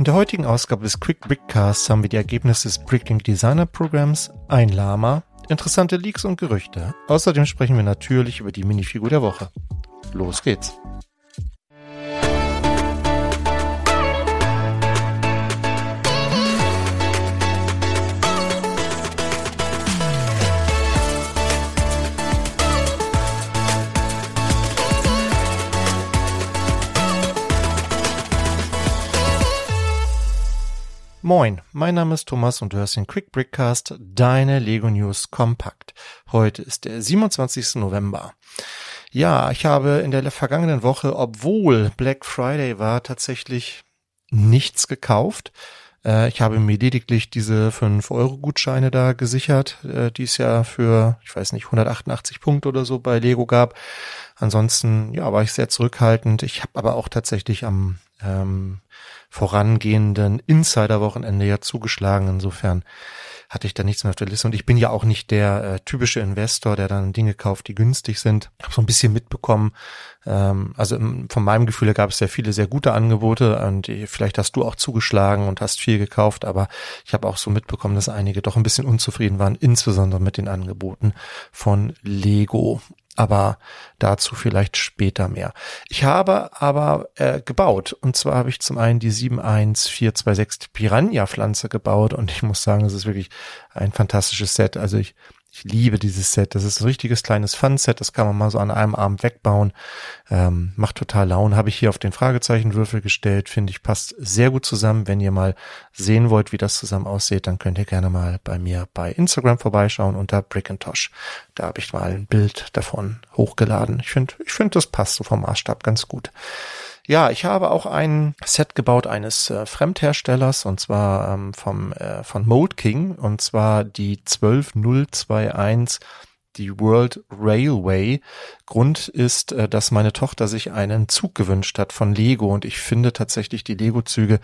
In der heutigen Ausgabe des Quick Brickcasts haben wir die Ergebnisse des Bricklink Designer Programms, ein Lama, interessante Leaks und Gerüchte. Außerdem sprechen wir natürlich über die Minifigur der Woche. Los geht's. Moin, mein Name ist Thomas und du hörst den Quick Brickcast, deine Lego News kompakt. Heute ist der 27. November. Ja, ich habe in der vergangenen Woche, obwohl Black Friday war, tatsächlich nichts gekauft. Äh, ich habe mir lediglich diese 5-Euro-Gutscheine da gesichert, äh, die es ja für, ich weiß nicht, 188 Punkte oder so bei Lego gab. Ansonsten, ja, war ich sehr zurückhaltend. Ich habe aber auch tatsächlich am ähm, vorangehenden Insider-Wochenende ja zugeschlagen. Insofern hatte ich da nichts mehr auf der Liste. Und ich bin ja auch nicht der äh, typische Investor, der dann Dinge kauft, die günstig sind. Ich habe so ein bisschen mitbekommen. Ähm, also im, von meinem Gefühl gab es sehr viele sehr gute Angebote und äh, vielleicht hast du auch zugeschlagen und hast viel gekauft, aber ich habe auch so mitbekommen, dass einige doch ein bisschen unzufrieden waren, insbesondere mit den Angeboten von Lego aber dazu vielleicht später mehr. Ich habe aber äh, gebaut und zwar habe ich zum einen die 71426 Piranha Pflanze gebaut und ich muss sagen, es ist wirklich ein fantastisches Set. Also ich ich liebe dieses Set. Das ist ein richtiges kleines Fun-Set. Das kann man mal so an einem Abend wegbauen. Ähm, macht total Laune. Habe ich hier auf den Fragezeichenwürfel gestellt. Finde ich passt sehr gut zusammen. Wenn ihr mal sehen wollt, wie das zusammen aussieht, dann könnt ihr gerne mal bei mir bei Instagram vorbeischauen unter Brickintosh. Da habe ich mal ein Bild davon hochgeladen. Ich finde, ich finde, das passt so vom Maßstab ganz gut. Ja, ich habe auch ein Set gebaut eines äh, Fremdherstellers und zwar ähm, vom äh, von Mold King und zwar die 12021 die World Railway. Grund ist, äh, dass meine Tochter sich einen Zug gewünscht hat von Lego und ich finde tatsächlich die Lego-Züge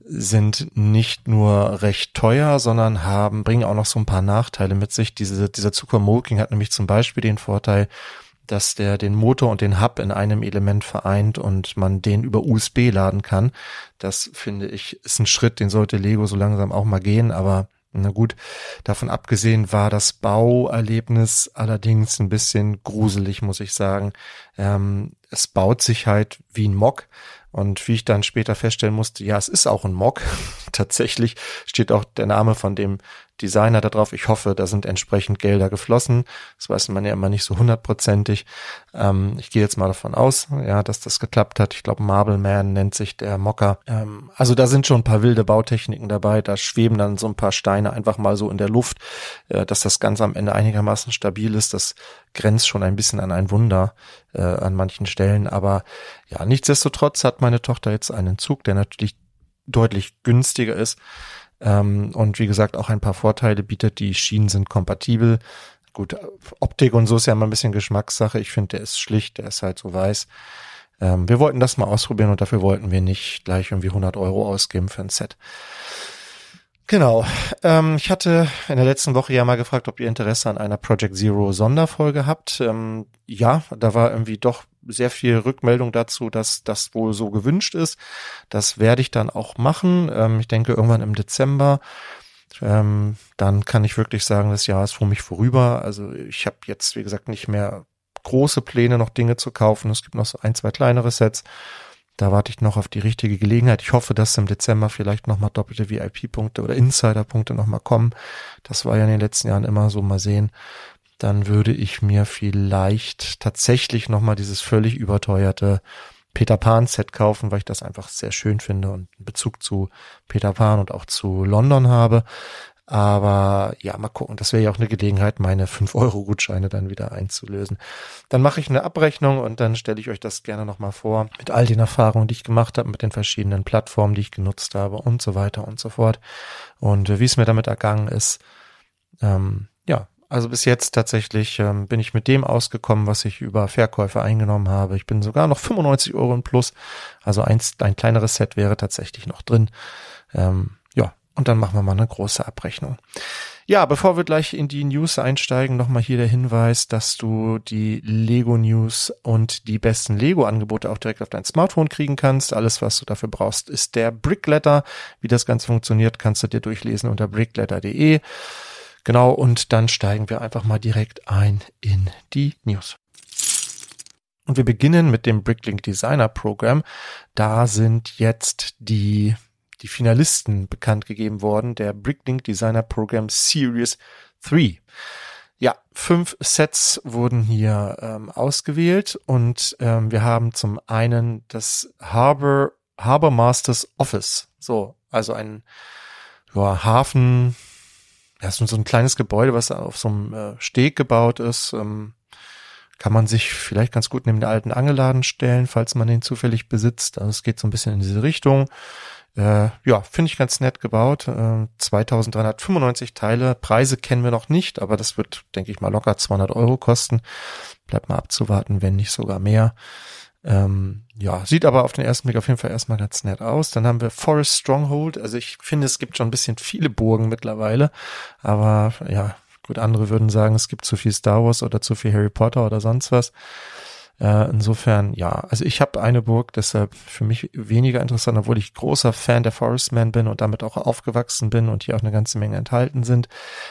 sind nicht nur recht teuer, sondern haben, bringen auch noch so ein paar Nachteile mit sich. Diese, dieser Zug von Molking hat nämlich zum Beispiel den Vorteil, dass der den Motor und den Hub in einem Element vereint und man den über USB laden kann. Das finde ich ist ein Schritt, den sollte Lego so langsam auch mal gehen, aber na gut, davon abgesehen war das Bauerlebnis allerdings ein bisschen gruselig, muss ich sagen. Ähm, es baut sich halt wie ein Mock und wie ich dann später feststellen musste, ja, es ist auch ein Mock. Tatsächlich steht auch der Name von dem Designer da drauf. Ich hoffe, da sind entsprechend Gelder geflossen. Das weiß man ja immer nicht so hundertprozentig. Ähm, ich gehe jetzt mal davon aus, ja, dass das geklappt hat. Ich glaube, Marble Man nennt sich der Mocker. Ähm, also da sind schon ein paar wilde Bautechniken dabei. Da schweben dann so ein paar Steine einfach mal so in der Luft, äh, dass das Ganze am Ende einigermaßen stabil ist. Das grenzt schon ein bisschen an ein Wunder äh, an manchen Stellen. Aber ja, nichtsdestotrotz hat meine Tochter jetzt einen Zug, der natürlich deutlich günstiger ist ähm, und wie gesagt auch ein paar Vorteile bietet. Die Schienen sind kompatibel. Gut, Optik und so ist ja immer ein bisschen Geschmackssache. Ich finde, der ist schlicht, der ist halt so weiß. Ähm, wir wollten das mal ausprobieren und dafür wollten wir nicht gleich irgendwie 100 Euro ausgeben für ein Set. Genau. Ähm, ich hatte in der letzten Woche ja mal gefragt, ob ihr Interesse an einer Project Zero Sonderfolge habt. Ähm, ja, da war irgendwie doch sehr viel Rückmeldung dazu, dass das wohl so gewünscht ist. Das werde ich dann auch machen. Ähm, ich denke irgendwann im Dezember. Ähm, dann kann ich wirklich sagen, das Jahr ist für mich vorüber. Also ich habe jetzt, wie gesagt, nicht mehr große Pläne, noch Dinge zu kaufen. Es gibt noch so ein, zwei kleinere Sets. Da warte ich noch auf die richtige Gelegenheit. Ich hoffe, dass im Dezember vielleicht nochmal doppelte VIP-Punkte oder Insider-Punkte nochmal kommen. Das war ja in den letzten Jahren immer so. Mal sehen. Dann würde ich mir vielleicht tatsächlich nochmal dieses völlig überteuerte Peter Pan Set kaufen, weil ich das einfach sehr schön finde und einen Bezug zu Peter Pan und auch zu London habe. Aber ja, mal gucken. Das wäre ja auch eine Gelegenheit, meine 5-Euro-Gutscheine dann wieder einzulösen. Dann mache ich eine Abrechnung und dann stelle ich euch das gerne nochmal vor. Mit all den Erfahrungen, die ich gemacht habe, mit den verschiedenen Plattformen, die ich genutzt habe und so weiter und so fort. Und äh, wie es mir damit ergangen ist. Ähm, ja, also bis jetzt tatsächlich ähm, bin ich mit dem ausgekommen, was ich über Verkäufe eingenommen habe. Ich bin sogar noch 95 Euro im Plus. Also eins, ein kleineres Set wäre tatsächlich noch drin. Ähm, und dann machen wir mal eine große Abrechnung. Ja, bevor wir gleich in die News einsteigen, nochmal hier der Hinweis, dass du die Lego News und die besten Lego-Angebote auch direkt auf dein Smartphone kriegen kannst. Alles, was du dafür brauchst, ist der Brickletter. Wie das Ganze funktioniert, kannst du dir durchlesen unter brickletter.de. Genau, und dann steigen wir einfach mal direkt ein in die News. Und wir beginnen mit dem Bricklink Designer Program. Da sind jetzt die die Finalisten bekannt gegeben worden, der Bricklink Designer Program Series 3. Ja, fünf Sets wurden hier ähm, ausgewählt und ähm, wir haben zum einen das Harbor, Harbor Masters Office. So, also ein ja, Hafen, ja, so ein kleines Gebäude, was auf so einem äh, Steg gebaut ist. Ähm, kann man sich vielleicht ganz gut neben der alten Angelladen stellen, falls man den zufällig besitzt. Also es geht so ein bisschen in diese Richtung. Äh, ja, finde ich ganz nett gebaut. Äh, 2395 Teile. Preise kennen wir noch nicht, aber das wird, denke ich mal, locker 200 Euro kosten. Bleibt mal abzuwarten, wenn nicht sogar mehr. Ähm, ja, sieht aber auf den ersten Blick auf jeden Fall erstmal ganz nett aus. Dann haben wir Forest Stronghold. Also ich finde, es gibt schon ein bisschen viele Burgen mittlerweile. Aber ja, gut, andere würden sagen, es gibt zu viel Star Wars oder zu viel Harry Potter oder sonst was. Äh, insofern, ja, also ich habe eine Burg, deshalb für mich weniger interessant, obwohl ich großer Fan der Forestman bin und damit auch aufgewachsen bin und hier auch eine ganze Menge enthalten sind.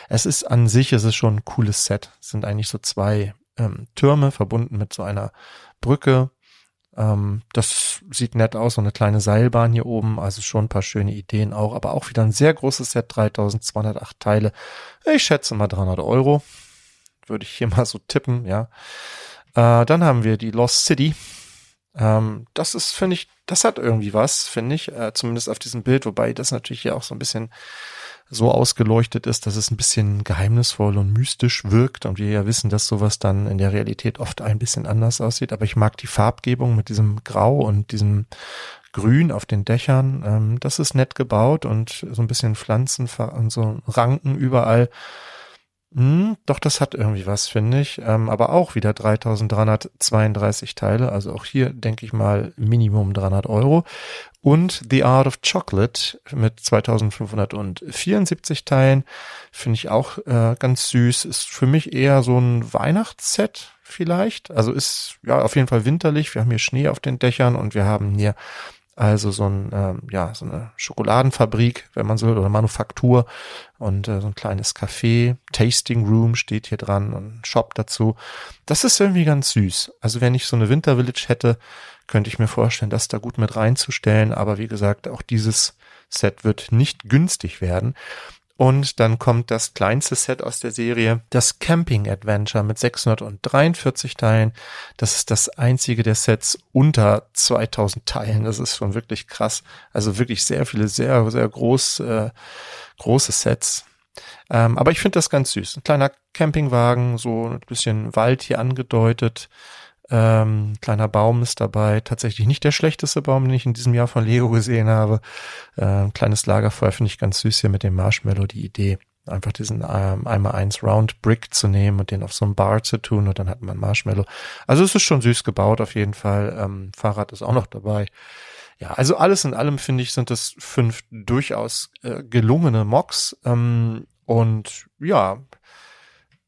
Es ist an sich, es ist schon ein cooles Set. Es sind eigentlich so zwei ähm, Türme verbunden mit so einer Brücke. Ähm, das sieht nett aus, so eine kleine Seilbahn hier oben, also schon ein paar schöne Ideen auch, aber auch wieder ein sehr großes Set, 3208 Teile. Ich schätze mal 300 Euro. Würde ich hier mal so tippen, ja. Äh, dann haben wir die Lost City. Ähm, das ist, finde ich, das hat irgendwie was, finde ich, äh, zumindest auf diesem Bild, wobei das natürlich hier auch so ein bisschen so ausgeleuchtet ist, dass es ein bisschen geheimnisvoll und mystisch wirkt und wir ja wissen, dass sowas dann in der Realität oft ein bisschen anders aussieht. Aber ich mag die Farbgebung mit diesem Grau und diesem Grün auf den Dächern. Ähm, das ist nett gebaut und so ein bisschen Pflanzen und so Ranken überall. Hm, doch, das hat irgendwie was, finde ich. Ähm, aber auch wieder 3332 Teile. Also auch hier denke ich mal Minimum 300 Euro. Und The Art of Chocolate mit 2574 Teilen finde ich auch äh, ganz süß. Ist für mich eher so ein Weihnachtsset vielleicht. Also ist ja auf jeden Fall winterlich. Wir haben hier Schnee auf den Dächern und wir haben hier also so ein, ähm, ja, so eine Schokoladenfabrik, wenn man so will, oder Manufaktur und äh, so ein kleines Café, Tasting Room steht hier dran und Shop dazu. Das ist irgendwie ganz süß. Also wenn ich so eine Winter Village hätte, könnte ich mir vorstellen, das da gut mit reinzustellen. Aber wie gesagt, auch dieses Set wird nicht günstig werden. Und dann kommt das kleinste Set aus der Serie, das Camping Adventure mit 643 Teilen. Das ist das einzige der Sets unter 2000 Teilen. Das ist schon wirklich krass. Also wirklich sehr viele, sehr, sehr groß, äh, große Sets. Ähm, aber ich finde das ganz süß. Ein kleiner Campingwagen, so ein bisschen Wald hier angedeutet. Ähm, kleiner Baum ist dabei. Tatsächlich nicht der schlechteste Baum, den ich in diesem Jahr von Lego gesehen habe. Ähm, kleines Lagerfeuer finde ich ganz süß hier mit dem Marshmallow, die Idee. Einfach diesen ähm, einmal eins Round Brick zu nehmen und den auf so einem Bar zu tun und dann hat man Marshmallow. Also es ist schon süß gebaut auf jeden Fall. Ähm, Fahrrad ist auch noch dabei. Ja, also alles in allem finde ich, sind das fünf durchaus äh, gelungene Mocks. Ähm, und ja,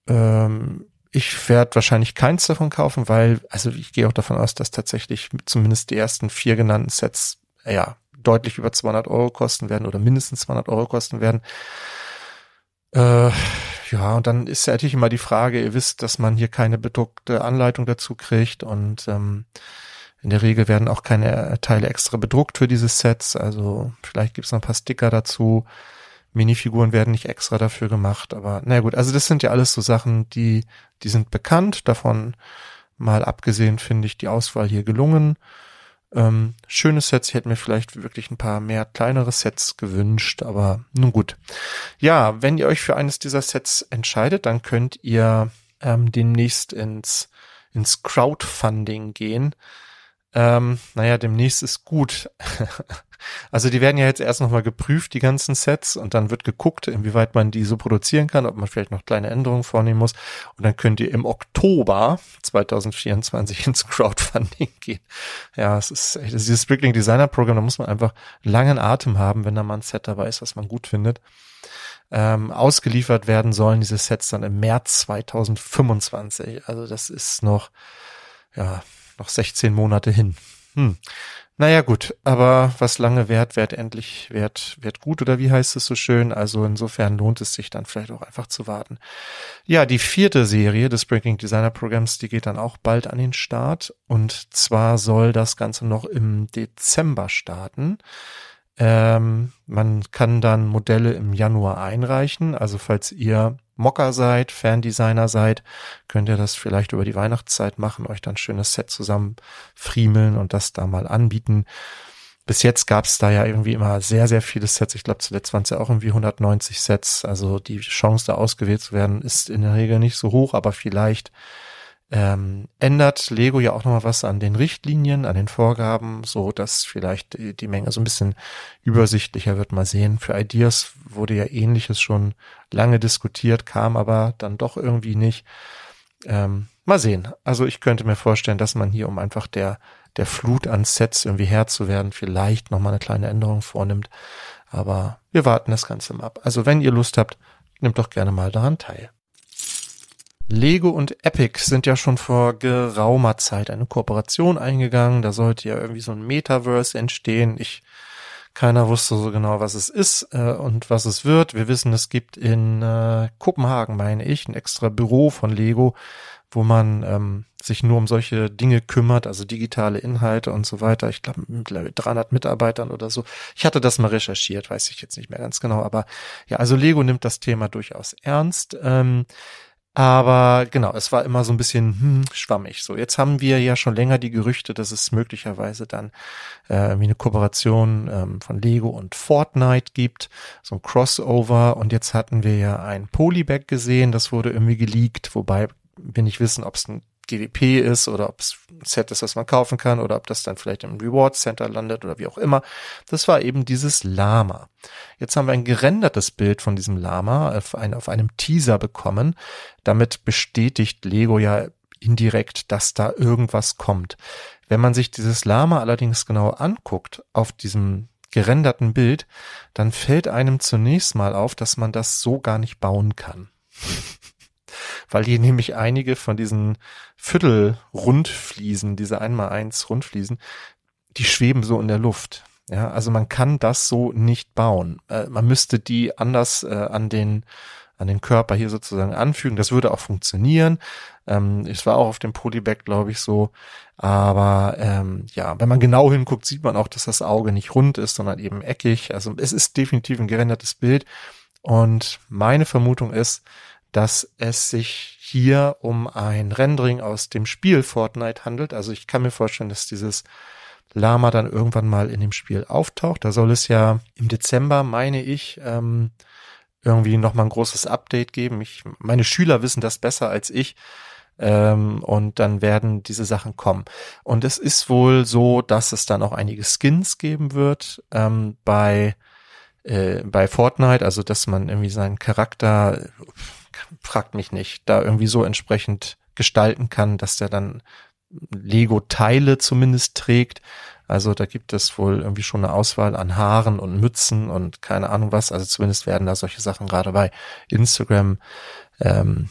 ähm, ich werde wahrscheinlich keins davon kaufen, weil, also ich gehe auch davon aus, dass tatsächlich zumindest die ersten vier genannten Sets, ja, deutlich über 200 Euro kosten werden oder mindestens 200 Euro kosten werden. Äh, ja, und dann ist ja natürlich immer die Frage, ihr wisst, dass man hier keine bedruckte Anleitung dazu kriegt und ähm, in der Regel werden auch keine Teile extra bedruckt für diese Sets. Also vielleicht gibt's noch ein paar Sticker dazu. Minifiguren werden nicht extra dafür gemacht, aber na gut, also das sind ja alles so Sachen, die, die sind bekannt. Davon mal abgesehen finde ich die Auswahl hier gelungen. Ähm, schöne Sets, ich hätte mir vielleicht wirklich ein paar mehr kleinere Sets gewünscht, aber nun gut. Ja, wenn ihr euch für eines dieser Sets entscheidet, dann könnt ihr ähm, demnächst ins, ins Crowdfunding gehen. Ähm, naja, demnächst ist gut. also die werden ja jetzt erst nochmal geprüft, die ganzen Sets, und dann wird geguckt, inwieweit man die so produzieren kann, ob man vielleicht noch kleine Änderungen vornehmen muss. Und dann könnt ihr im Oktober 2024 ins Crowdfunding gehen. Ja, es ist echt, dieses Sprickling Designer Programm, da muss man einfach langen Atem haben, wenn da mal ein Set dabei ist, was man gut findet. Ähm, ausgeliefert werden sollen diese Sets dann im März 2025. Also das ist noch, ja, noch 16 Monate hin. Hm. Naja, gut, aber was lange währt, währt endlich, währt, währt gut, oder wie heißt es so schön? Also insofern lohnt es sich dann vielleicht auch einfach zu warten. Ja, die vierte Serie des Breaking Designer Programms, die geht dann auch bald an den Start. Und zwar soll das Ganze noch im Dezember starten. Ähm, man kann dann Modelle im Januar einreichen. Also falls ihr Mocker seid, Fandesigner seid, könnt ihr das vielleicht über die Weihnachtszeit machen, euch dann schönes Set zusammen friemeln und das da mal anbieten. Bis jetzt gab es da ja irgendwie immer sehr, sehr viele Sets. Ich glaube, zuletzt waren es ja auch irgendwie 190 Sets. Also die Chance, da ausgewählt zu werden, ist in der Regel nicht so hoch, aber vielleicht ähm, ändert Lego ja auch nochmal was an den Richtlinien, an den Vorgaben, so dass vielleicht die, die, Menge so ein bisschen übersichtlicher wird. Mal sehen. Für Ideas wurde ja ähnliches schon lange diskutiert, kam aber dann doch irgendwie nicht. Ähm, mal sehen. Also ich könnte mir vorstellen, dass man hier, um einfach der, der Flut an Sets irgendwie Herr zu werden, vielleicht nochmal eine kleine Änderung vornimmt. Aber wir warten das Ganze mal ab. Also wenn ihr Lust habt, nehmt doch gerne mal daran teil. Lego und Epic sind ja schon vor geraumer Zeit eine Kooperation eingegangen. Da sollte ja irgendwie so ein Metaverse entstehen. Ich, keiner wusste so genau, was es ist äh, und was es wird. Wir wissen, es gibt in äh, Kopenhagen, meine ich, ein extra Büro von Lego, wo man ähm, sich nur um solche Dinge kümmert, also digitale Inhalte und so weiter. Ich glaube, mit 300 Mitarbeitern oder so. Ich hatte das mal recherchiert, weiß ich jetzt nicht mehr ganz genau. Aber ja, also Lego nimmt das Thema durchaus ernst. Ähm, aber genau, es war immer so ein bisschen hm, schwammig. So, jetzt haben wir ja schon länger die Gerüchte, dass es möglicherweise dann äh, wie eine Kooperation ähm, von Lego und Fortnite gibt, so ein Crossover. Und jetzt hatten wir ja ein Polybag gesehen, das wurde irgendwie geleakt, wobei wir nicht wissen, ob es ein GWP ist oder ob es ein Set ist, was man kaufen kann oder ob das dann vielleicht im Reward Center landet oder wie auch immer. Das war eben dieses Lama. Jetzt haben wir ein gerendertes Bild von diesem Lama auf, ein, auf einem Teaser bekommen. Damit bestätigt Lego ja indirekt, dass da irgendwas kommt. Wenn man sich dieses Lama allerdings genau anguckt auf diesem gerenderten Bild, dann fällt einem zunächst mal auf, dass man das so gar nicht bauen kann weil die nämlich einige von diesen Viertel-Rundfliesen, diese einmal eins Rundfliesen, die schweben so in der Luft. Ja, also man kann das so nicht bauen. Äh, man müsste die anders äh, an den an den Körper hier sozusagen anfügen. Das würde auch funktionieren. Ähm, es war auch auf dem Polybag, glaube ich, so. Aber ähm, ja, wenn man genau hinguckt, sieht man auch, dass das Auge nicht rund ist, sondern eben eckig. Also es ist definitiv ein gerendertes Bild. Und meine Vermutung ist, dass es sich hier um ein Rendering aus dem Spiel Fortnite handelt. Also ich kann mir vorstellen, dass dieses Lama dann irgendwann mal in dem Spiel auftaucht. Da soll es ja im Dezember, meine ich, ähm, irgendwie nochmal ein großes Update geben. Ich, meine Schüler wissen das besser als ich. Ähm, und dann werden diese Sachen kommen. Und es ist wohl so, dass es dann auch einige Skins geben wird ähm, bei äh, bei Fortnite, also dass man irgendwie seinen Charakter fragt mich nicht, da irgendwie so entsprechend gestalten kann, dass der dann Lego-Teile zumindest trägt. Also da gibt es wohl irgendwie schon eine Auswahl an Haaren und Mützen und keine Ahnung was. Also zumindest werden da solche Sachen gerade bei Instagram ähm,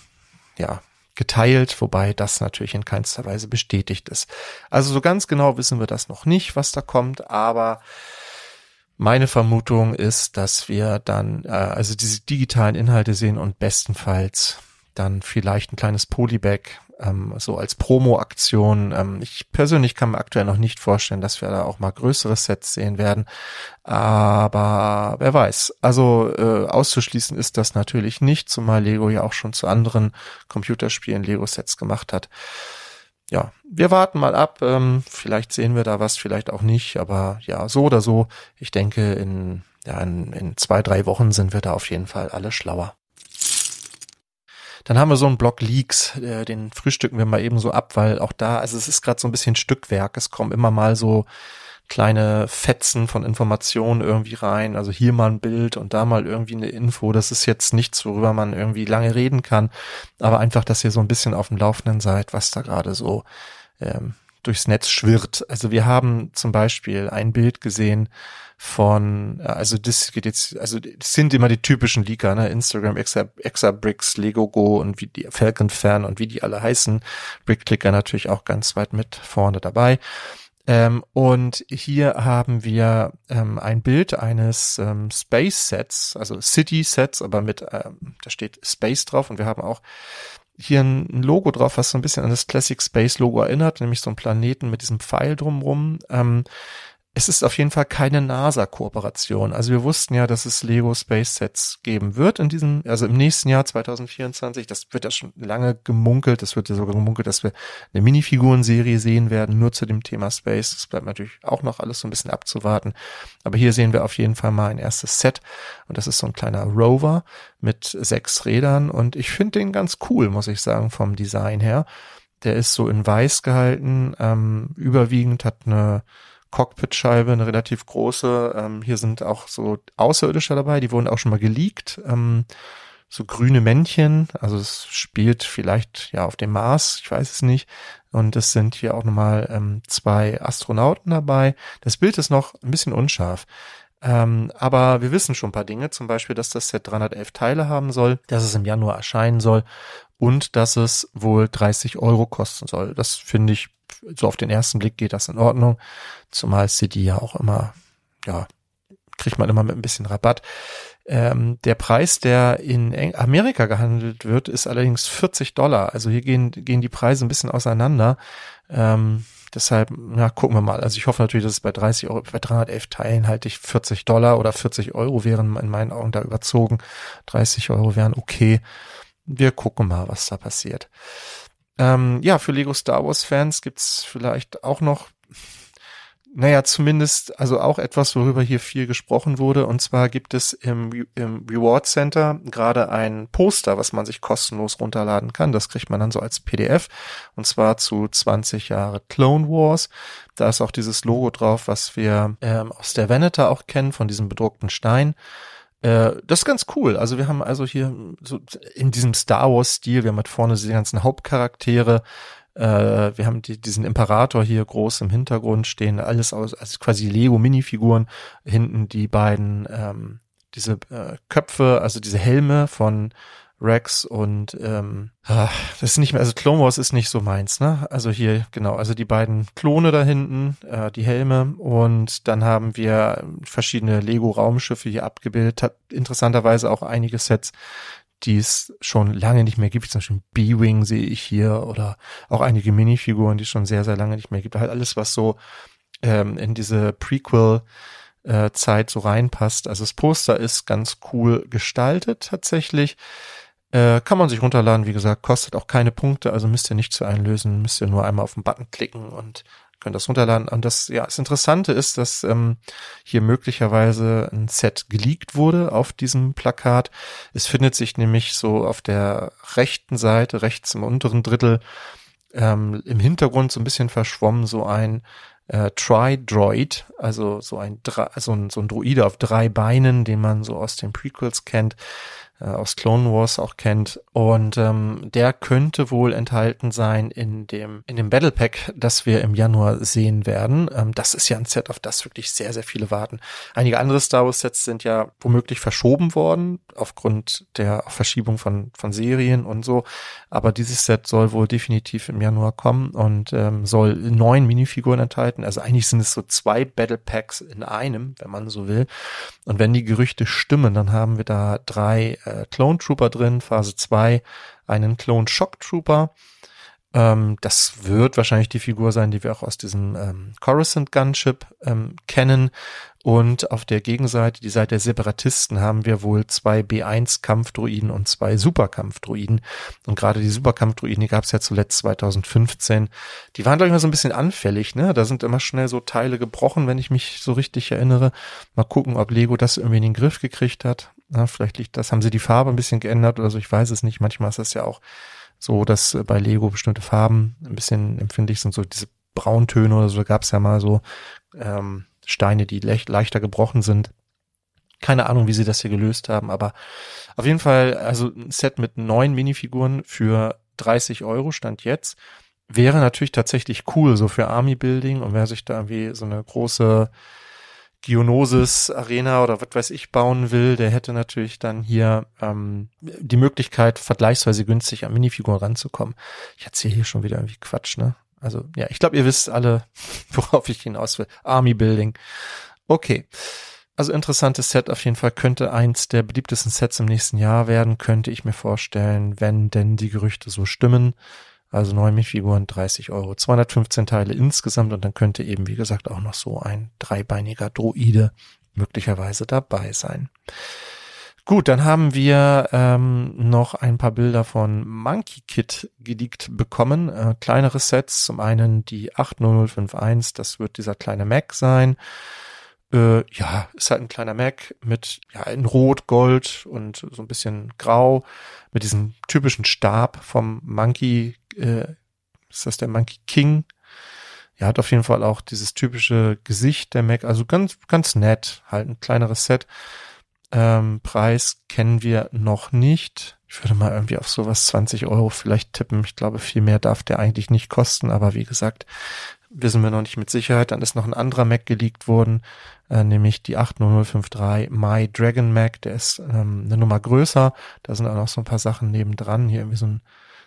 ja geteilt, wobei das natürlich in keinster Weise bestätigt ist. Also so ganz genau wissen wir das noch nicht, was da kommt, aber meine Vermutung ist, dass wir dann äh, also diese digitalen Inhalte sehen und bestenfalls dann vielleicht ein kleines Polybag ähm, so als Promo-Aktion. Ähm, ich persönlich kann mir aktuell noch nicht vorstellen, dass wir da auch mal größere Sets sehen werden. Aber wer weiß. Also äh, auszuschließen ist das natürlich nicht, zumal Lego ja auch schon zu anderen Computerspielen Lego-Sets gemacht hat ja, wir warten mal ab. Ähm, vielleicht sehen wir da was, vielleicht auch nicht. Aber ja, so oder so, ich denke, in, ja, in, in zwei, drei Wochen sind wir da auf jeden Fall alle schlauer. Dann haben wir so einen Block Leaks, äh, den frühstücken wir mal eben so ab, weil auch da, also es ist gerade so ein bisschen Stückwerk. Es kommen immer mal so kleine Fetzen von Informationen irgendwie rein. Also hier mal ein Bild und da mal irgendwie eine Info. Das ist jetzt nichts, worüber man irgendwie lange reden kann, aber einfach, dass ihr so ein bisschen auf dem Laufenden seid, was da gerade so ähm, durchs Netz schwirrt. Also wir haben zum Beispiel ein Bild gesehen von, also das geht jetzt, also das sind immer die typischen Leaker, ne? Instagram, Exa, Exabricks, Legogo und wie die Falcon Fan und wie die alle heißen. Brickclicker natürlich auch ganz weit mit vorne dabei. Ähm, und hier haben wir ähm, ein Bild eines ähm, Space Sets, also City Sets, aber mit, ähm, da steht Space drauf und wir haben auch hier ein Logo drauf, was so ein bisschen an das Classic Space Logo erinnert, nämlich so ein Planeten mit diesem Pfeil drumrum. Es ist auf jeden Fall keine NASA-Kooperation. Also wir wussten ja, dass es Lego Space Sets geben wird in diesem, also im nächsten Jahr 2024. Das wird ja schon lange gemunkelt. Es wird ja sogar gemunkelt, dass wir eine Minifigurenserie sehen werden, nur zu dem Thema Space. Das bleibt natürlich auch noch alles so ein bisschen abzuwarten. Aber hier sehen wir auf jeden Fall mal ein erstes Set. Und das ist so ein kleiner Rover mit sechs Rädern. Und ich finde den ganz cool, muss ich sagen, vom Design her. Der ist so in weiß gehalten, ähm, überwiegend hat eine Cockpitscheibe, eine relativ große. Ähm, hier sind auch so Außerirdische dabei, die wurden auch schon mal geleakt. Ähm, so grüne Männchen, also es spielt vielleicht ja auf dem Mars, ich weiß es nicht. Und es sind hier auch nochmal ähm, zwei Astronauten dabei. Das Bild ist noch ein bisschen unscharf. Ähm, aber wir wissen schon ein paar Dinge, zum Beispiel, dass das Set 311 Teile haben soll, dass es im Januar erscheinen soll und dass es wohl 30 Euro kosten soll. Das finde ich so auf den ersten Blick geht das in Ordnung. Zumal City ja auch immer, ja, kriegt man immer mit ein bisschen Rabatt. Ähm, der Preis, der in Amerika gehandelt wird, ist allerdings 40 Dollar. Also hier gehen, gehen die Preise ein bisschen auseinander. Ähm, deshalb, ja, gucken wir mal. Also ich hoffe natürlich, dass es bei 30 Euro, bei 311 Teilen halte ich 40 Dollar oder 40 Euro wären in meinen Augen da überzogen. 30 Euro wären okay. Wir gucken mal, was da passiert. Ähm, ja, für Lego Star Wars Fans gibt's vielleicht auch noch, naja, zumindest, also auch etwas, worüber hier viel gesprochen wurde. Und zwar gibt es im, im Reward Center gerade ein Poster, was man sich kostenlos runterladen kann. Das kriegt man dann so als PDF. Und zwar zu 20 Jahre Clone Wars. Da ist auch dieses Logo drauf, was wir ähm, aus der Veneter auch kennen, von diesem bedruckten Stein. Äh, das ist ganz cool. Also wir haben also hier so in diesem Star Wars Stil, wir haben halt vorne die ganzen Hauptcharaktere, äh, wir haben die, diesen Imperator hier groß im Hintergrund stehen, alles aus, also quasi Lego Minifiguren, hinten die beiden ähm, diese äh, Köpfe, also diese Helme von Rex und ähm, ah, das ist nicht mehr, also Clone Wars ist nicht so meins, ne? Also hier, genau, also die beiden Klone da hinten, äh, die Helme und dann haben wir verschiedene Lego-Raumschiffe hier abgebildet, hat interessanterweise auch einige Sets, die es schon lange nicht mehr gibt, zum Beispiel B-Wing sehe ich hier oder auch einige Minifiguren, die es schon sehr, sehr lange nicht mehr gibt. Halt alles, was so ähm, in diese Prequel äh, Zeit so reinpasst. Also das Poster ist ganz cool gestaltet tatsächlich. Äh, kann man sich runterladen, wie gesagt, kostet auch keine Punkte, also müsst ihr nicht zu einlösen, müsst ihr nur einmal auf den Button klicken und könnt das runterladen. Und das, ja, das Interessante ist, dass ähm, hier möglicherweise ein Set geleakt wurde auf diesem Plakat. Es findet sich nämlich so auf der rechten Seite, rechts im unteren Drittel, ähm, im Hintergrund so ein bisschen verschwommen, so ein äh, Tri-Droid, also so ein, so ein, so ein Droide auf drei Beinen, den man so aus den Prequels kennt äh, aus Clone Wars auch kennt. Und ähm, der könnte wohl enthalten sein in dem, in dem Battle Pack, das wir im Januar sehen werden. Ähm, das ist ja ein Set, auf das wirklich sehr, sehr viele warten. Einige andere Star Wars Sets sind ja womöglich verschoben worden, aufgrund der Verschiebung von, von Serien und so. Aber dieses Set soll wohl definitiv im Januar kommen und ähm, soll neun Minifiguren enthalten. Also eigentlich sind es so zwei Battle Packs in einem, wenn man so will. Und wenn die Gerüchte stimmen, dann haben wir da drei äh, Clone Trooper drin, Phase 2, einen Clone Shock Trooper. Ähm, das wird wahrscheinlich die Figur sein, die wir auch aus diesem ähm, Coruscant Gunship ähm, kennen. Und auf der Gegenseite, die Seite der Separatisten, haben wir wohl zwei B1-Kampfdruiden und zwei Superkampfdruiden. Und gerade die Superkampfdruiden, die gab es ja zuletzt 2015. Die waren, glaube ich, mal so ein bisschen anfällig, ne? Da sind immer schnell so Teile gebrochen, wenn ich mich so richtig erinnere. Mal gucken, ob Lego das irgendwie in den Griff gekriegt hat. Na, vielleicht liegt das, haben sie die Farbe ein bisschen geändert oder so, ich weiß es nicht. Manchmal ist das ja auch so, dass bei Lego bestimmte Farben ein bisschen empfindlich sind, so diese Brauntöne oder so, da gab es ja mal so ähm, Steine, die le leichter gebrochen sind. Keine Ahnung, wie sie das hier gelöst haben, aber auf jeden Fall, also ein Set mit neun Minifiguren für 30 Euro stand jetzt. wäre natürlich tatsächlich cool, so für Army Building und wer sich da irgendwie so eine große Geonosis Arena oder was weiß ich bauen will, der hätte natürlich dann hier ähm, die Möglichkeit, vergleichsweise günstig an Minifiguren ranzukommen. Ich erzähle hier schon wieder irgendwie Quatsch, ne? Also ja, ich glaube, ihr wisst alle, worauf ich hinaus will. Army Building. Okay. Also interessantes Set auf jeden Fall könnte eins der beliebtesten Sets im nächsten Jahr werden, könnte ich mir vorstellen, wenn denn die Gerüchte so stimmen. Also neue Minifiguren 30 Euro, 215 Teile insgesamt und dann könnte eben, wie gesagt, auch noch so ein dreibeiniger Droide möglicherweise dabei sein. Gut, dann haben wir ähm, noch ein paar Bilder von Monkey Kid geleakt bekommen. Äh, kleinere Sets, zum einen die 80051, das wird dieser kleine Mac sein. Äh, ja, ist halt ein kleiner Mac mit ja in Rot, Gold und so ein bisschen Grau mit diesem typischen Stab vom Monkey äh, ist das der Monkey King? Ja, hat auf jeden Fall auch dieses typische Gesicht der Mac, also ganz, ganz nett, halt ein kleineres Set. Ähm, Preis kennen wir noch nicht. Ich würde mal irgendwie auf sowas 20 Euro vielleicht tippen. Ich glaube, viel mehr darf der eigentlich nicht kosten, aber wie gesagt, wissen wir noch nicht mit Sicherheit. Dann ist noch ein anderer Mac geleakt worden, äh, nämlich die 80053 My Dragon Mac. Der ist ähm, eine Nummer größer. Da sind auch noch so ein paar Sachen nebendran. Hier irgendwie so ein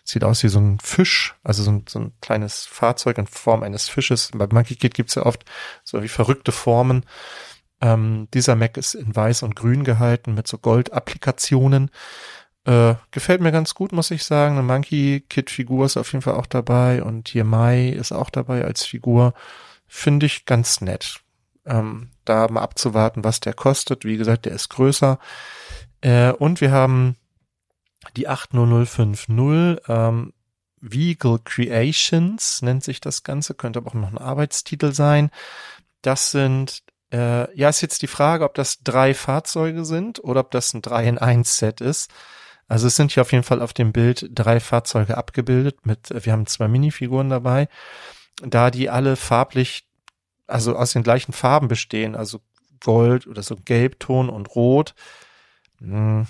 Sieht aus wie so ein Fisch, also so ein, so ein kleines Fahrzeug in Form eines Fisches. Bei Monkey Kid gibt's ja oft so wie verrückte Formen. Ähm, dieser Mac ist in weiß und grün gehalten mit so Gold-Applikationen. Äh, gefällt mir ganz gut, muss ich sagen. Eine Monkey Kid Figur ist auf jeden Fall auch dabei und hier Mai ist auch dabei als Figur. Finde ich ganz nett. Ähm, da mal abzuwarten, was der kostet. Wie gesagt, der ist größer. Äh, und wir haben die 80050 ähm, Vehicle Creations nennt sich das Ganze, könnte aber auch noch ein Arbeitstitel sein. Das sind, äh, ja, ist jetzt die Frage, ob das drei Fahrzeuge sind oder ob das ein 3 in 1 Set ist. Also es sind hier auf jeden Fall auf dem Bild drei Fahrzeuge abgebildet mit, wir haben zwei Minifiguren dabei, da die alle farblich, also aus den gleichen Farben bestehen, also Gold oder so Gelbton und Rot. Hm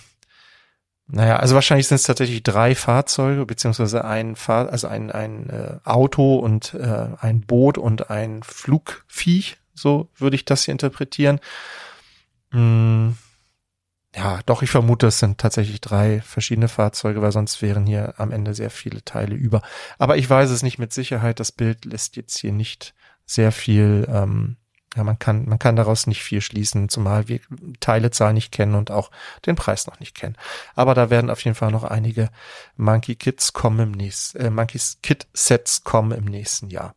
naja, also wahrscheinlich sind es tatsächlich drei Fahrzeuge, beziehungsweise ein Fahr also ein, ein äh, Auto und äh, ein Boot und ein Flugviech, so würde ich das hier interpretieren. Hm, ja, doch, ich vermute, es sind tatsächlich drei verschiedene Fahrzeuge, weil sonst wären hier am Ende sehr viele Teile über. Aber ich weiß es nicht mit Sicherheit. Das Bild lässt jetzt hier nicht sehr viel ähm, ja, man kann, man kann daraus nicht viel schließen, zumal wir Teilezahl nicht kennen und auch den Preis noch nicht kennen. Aber da werden auf jeden Fall noch einige Monkey Kits kommen im nächsten, äh, Monkeys Kit Sets kommen im nächsten Jahr.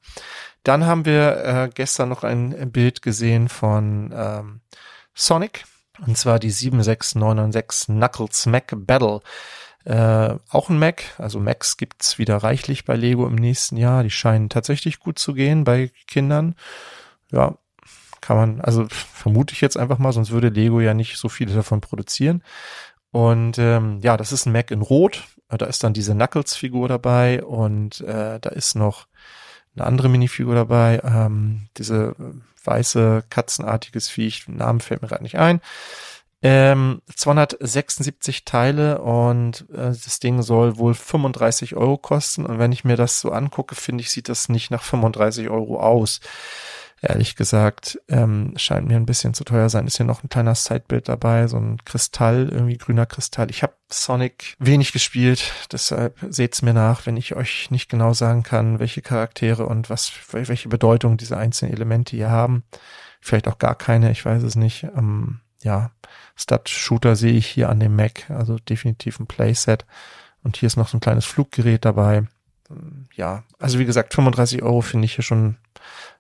Dann haben wir äh, gestern noch ein Bild gesehen von ähm, Sonic, und zwar die 7696 Knuckles Mac Battle. Äh, auch ein Mac, also Macs gibt's wieder reichlich bei Lego im nächsten Jahr. Die scheinen tatsächlich gut zu gehen bei Kindern. Ja, kann man, also vermute ich jetzt einfach mal, sonst würde Lego ja nicht so viele davon produzieren. Und ähm, ja, das ist ein Mac in Rot. Da ist dann diese Knuckles-Figur dabei und äh, da ist noch eine andere Minifigur dabei. Ähm, diese weiße katzenartiges Viech, Namen fällt mir gerade nicht ein. Ähm, 276 Teile und äh, das Ding soll wohl 35 Euro kosten. Und wenn ich mir das so angucke, finde ich, sieht das nicht nach 35 Euro aus ehrlich gesagt, ähm, scheint mir ein bisschen zu teuer sein. Ist hier noch ein kleiner Sidebild dabei, so ein Kristall, irgendwie grüner Kristall. Ich habe Sonic wenig gespielt, deshalb seht's mir nach, wenn ich euch nicht genau sagen kann, welche Charaktere und was, welche Bedeutung diese einzelnen Elemente hier haben. Vielleicht auch gar keine, ich weiß es nicht. Ähm, ja, Stat-Shooter sehe ich hier an dem Mac, also definitiv ein Playset. Und hier ist noch so ein kleines Fluggerät dabei. Ja, also wie gesagt, 35 Euro finde ich hier schon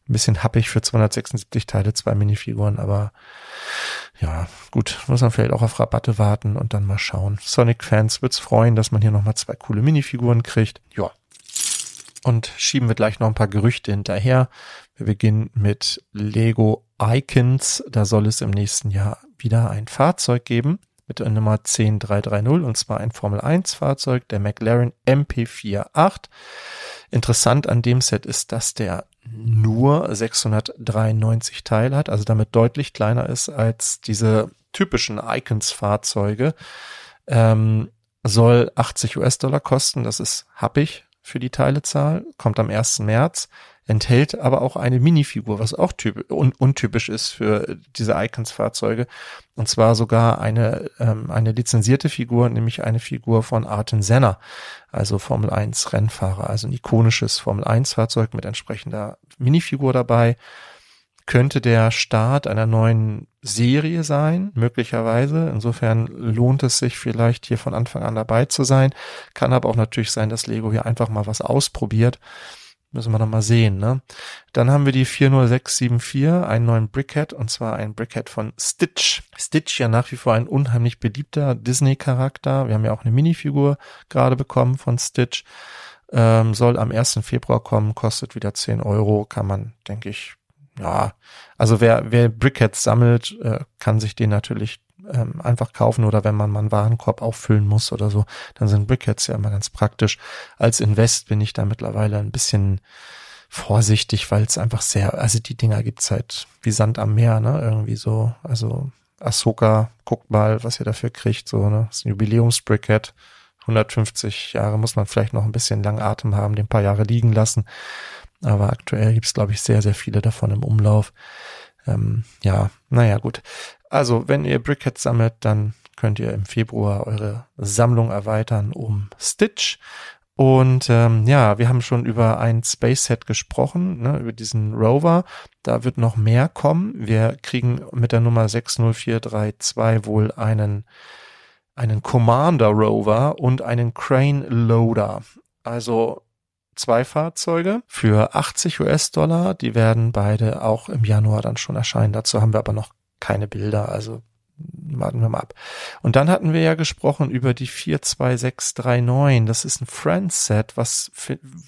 ein bisschen happig für 276 Teile, zwei Minifiguren, aber ja, gut, muss man vielleicht auch auf Rabatte warten und dann mal schauen. Sonic-Fans wird's freuen, dass man hier nochmal zwei coole Minifiguren kriegt. Ja. Und schieben wir gleich noch ein paar Gerüchte hinterher. Wir beginnen mit Lego Icons. Da soll es im nächsten Jahr wieder ein Fahrzeug geben mit der Nummer 10330 und zwar ein Formel 1 Fahrzeug, der McLaren MP48. Interessant an dem Set ist, dass der nur 693 Teile hat, also damit deutlich kleiner ist als diese typischen Icons-Fahrzeuge. Ähm, soll 80 US-Dollar kosten, das ist happig für die Teilezahl, kommt am 1. März, enthält aber auch eine Minifigur, was auch typ un untypisch ist für diese Icons-Fahrzeuge. Und zwar sogar eine, ähm, eine lizenzierte Figur, nämlich eine Figur von Arten Senna, also Formel 1 Rennfahrer, also ein ikonisches Formel 1 Fahrzeug mit entsprechender Minifigur dabei könnte der Start einer neuen Serie sein, möglicherweise. Insofern lohnt es sich vielleicht hier von Anfang an dabei zu sein. Kann aber auch natürlich sein, dass Lego hier einfach mal was ausprobiert. Müssen wir noch mal sehen, ne? Dann haben wir die 40674, einen neuen Brickhead, und zwar ein Brickhead von Stitch. Stitch ja nach wie vor ein unheimlich beliebter Disney-Charakter. Wir haben ja auch eine Minifigur gerade bekommen von Stitch. Ähm, soll am 1. Februar kommen, kostet wieder 10 Euro, kann man, denke ich, ja, also wer, wer Brickheads sammelt, äh, kann sich den natürlich ähm, einfach kaufen oder wenn man mal einen Warenkorb auffüllen muss oder so, dann sind Brickheads ja immer ganz praktisch. Als Invest bin ich da mittlerweile ein bisschen vorsichtig, weil es einfach sehr, also die Dinger gibt's halt wie Sand am Meer, ne, irgendwie so, also Ahsoka, guckt mal, was ihr dafür kriegt, so, ne, das ist ein Jubiläumsbrickhead. 150 Jahre muss man vielleicht noch ein bisschen lang Atem haben, den paar Jahre liegen lassen. Aber aktuell gibt's glaube ich, sehr, sehr viele davon im Umlauf. Ähm, ja, naja, gut. Also, wenn ihr Brickheads sammelt, dann könnt ihr im Februar eure Sammlung erweitern um Stitch. Und ähm, ja, wir haben schon über ein Space Set gesprochen, ne, über diesen Rover. Da wird noch mehr kommen. Wir kriegen mit der Nummer 60432 wohl einen, einen Commander Rover und einen Crane Loader. Also zwei Fahrzeuge für 80 US-Dollar. Die werden beide auch im Januar dann schon erscheinen. Dazu haben wir aber noch keine Bilder, also warten wir mal ab. Und dann hatten wir ja gesprochen über die 42639. Das ist ein Friends-Set, was,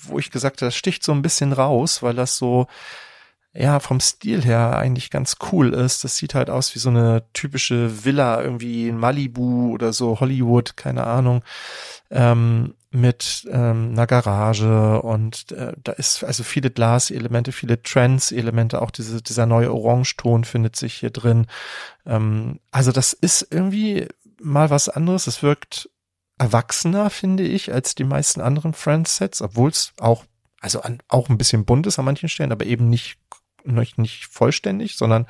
wo ich gesagt habe, das sticht so ein bisschen raus, weil das so, ja, vom Stil her eigentlich ganz cool ist. Das sieht halt aus wie so eine typische Villa, irgendwie in Malibu oder so, Hollywood, keine Ahnung. Ähm, mit ähm, einer Garage und äh, da ist also viele Glaselemente, viele Trends-Elemente, auch diese, dieser neue Orangeton findet sich hier drin. Ähm, also das ist irgendwie mal was anderes. Es wirkt erwachsener, finde ich, als die meisten anderen Friends-Sets, obwohl es auch, also an, auch ein bisschen bunt ist an manchen Stellen, aber eben nicht, nicht, nicht vollständig, sondern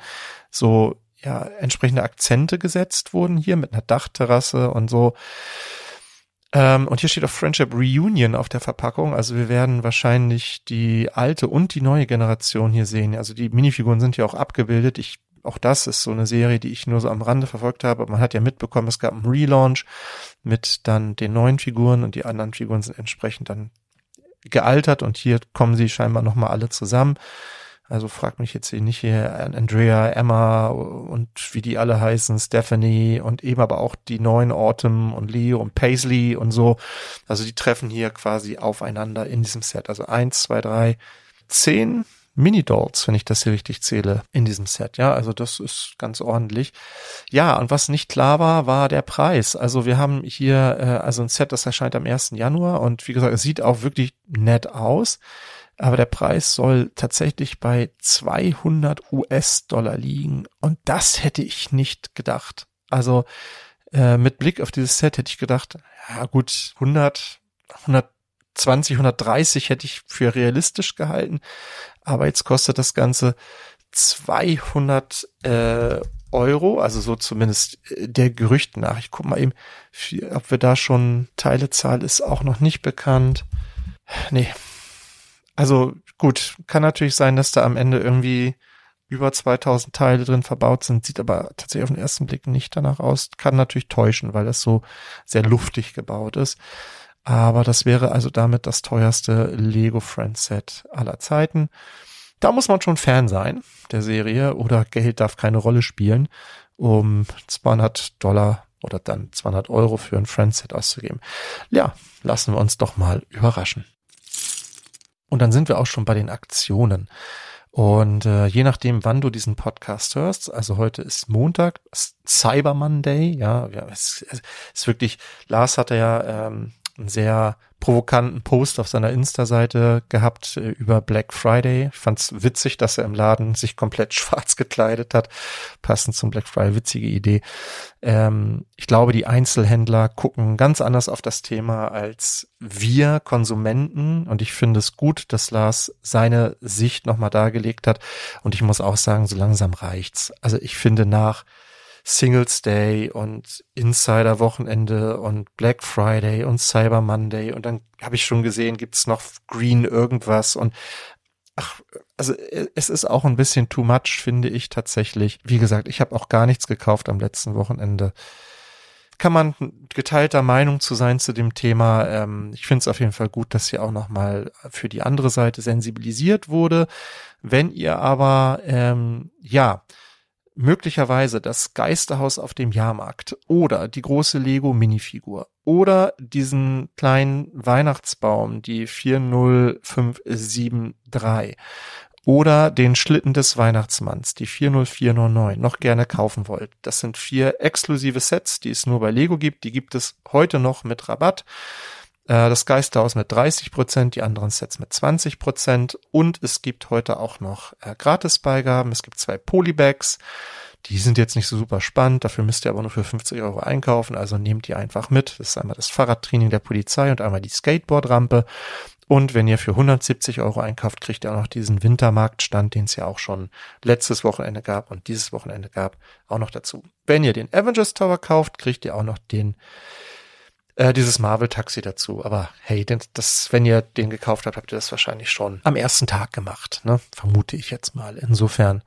so, ja, entsprechende Akzente gesetzt wurden hier mit einer Dachterrasse und so. Ähm, und hier steht auch Friendship Reunion auf der Verpackung. Also wir werden wahrscheinlich die alte und die neue Generation hier sehen. Also die Minifiguren sind ja auch abgebildet. Ich, auch das ist so eine Serie, die ich nur so am Rande verfolgt habe. Man hat ja mitbekommen, es gab einen Relaunch mit dann den neuen Figuren und die anderen Figuren sind entsprechend dann gealtert und hier kommen sie scheinbar nochmal alle zusammen. Also frag mich jetzt hier nicht hier Andrea, Emma und wie die alle heißen, Stephanie und eben aber auch die neuen Autumn und Leo und Paisley und so. Also die treffen hier quasi aufeinander in diesem Set. Also eins, zwei, drei, zehn Mini-Dolls, wenn ich das hier richtig zähle, in diesem Set. Ja, also das ist ganz ordentlich. Ja, und was nicht klar war, war der Preis. Also wir haben hier äh, also ein Set, das erscheint am 1. Januar und wie gesagt, es sieht auch wirklich nett aus aber der Preis soll tatsächlich bei 200 US-Dollar liegen und das hätte ich nicht gedacht. Also äh, mit Blick auf dieses Set hätte ich gedacht, ja gut, 100, 120, 130 hätte ich für realistisch gehalten, aber jetzt kostet das Ganze 200 äh, Euro, also so zumindest äh, der Gerücht nach. Ich guck mal eben, ob wir da schon Teilezahl ist auch noch nicht bekannt. Nee, also gut, kann natürlich sein, dass da am Ende irgendwie über 2000 Teile drin verbaut sind, sieht aber tatsächlich auf den ersten Blick nicht danach aus. Kann natürlich täuschen, weil das so sehr luftig gebaut ist. Aber das wäre also damit das teuerste Lego Friends Set aller Zeiten. Da muss man schon Fan sein der Serie oder Geld darf keine Rolle spielen, um 200 Dollar oder dann 200 Euro für ein Friends Set auszugeben. Ja, lassen wir uns doch mal überraschen. Und dann sind wir auch schon bei den Aktionen. Und äh, je nachdem, wann du diesen Podcast hörst, also heute ist Montag, Cyber Monday, ja, ja es, es ist wirklich, Lars hatte ja ähm, einen sehr provokanten Post auf seiner Insta-Seite gehabt äh, über Black Friday. Ich fand's witzig, dass er im Laden sich komplett schwarz gekleidet hat. Passend zum Black Friday, witzige Idee. Ähm, ich glaube, die Einzelhändler gucken ganz anders auf das Thema als wir Konsumenten. Und ich finde es gut, dass Lars seine Sicht nochmal dargelegt hat. Und ich muss auch sagen, so langsam reicht's. Also ich finde nach Singles Day und Insider Wochenende und Black Friday und Cyber Monday und dann habe ich schon gesehen, gibt's noch Green irgendwas und ach, also es ist auch ein bisschen too much, finde ich tatsächlich. Wie gesagt, ich habe auch gar nichts gekauft am letzten Wochenende. Kann man geteilter Meinung zu sein zu dem Thema. Ähm, ich finde es auf jeden Fall gut, dass hier auch nochmal für die andere Seite sensibilisiert wurde. Wenn ihr aber, ähm, ja, möglicherweise das Geisterhaus auf dem Jahrmarkt oder die große Lego Minifigur oder diesen kleinen Weihnachtsbaum, die 40573 oder den Schlitten des Weihnachtsmanns, die 40409, noch gerne kaufen wollt. Das sind vier exklusive Sets, die es nur bei Lego gibt. Die gibt es heute noch mit Rabatt. Äh, das Geisterhaus mit 30 Prozent, die anderen Sets mit 20 Prozent und es gibt heute auch noch äh, Gratisbeigaben. Es gibt zwei Polybags. Die sind jetzt nicht so super spannend, dafür müsst ihr aber nur für 50 Euro einkaufen, also nehmt die einfach mit. Das ist einmal das Fahrradtraining der Polizei und einmal die Skateboardrampe. Und wenn ihr für 170 Euro einkauft, kriegt ihr auch noch diesen Wintermarktstand, den es ja auch schon letztes Wochenende gab und dieses Wochenende gab, auch noch dazu. Wenn ihr den Avengers Tower kauft, kriegt ihr auch noch den äh, dieses Marvel-Taxi dazu. Aber hey, denn das, wenn ihr den gekauft habt, habt ihr das wahrscheinlich schon am ersten Tag gemacht, ne? Vermute ich jetzt mal. Insofern,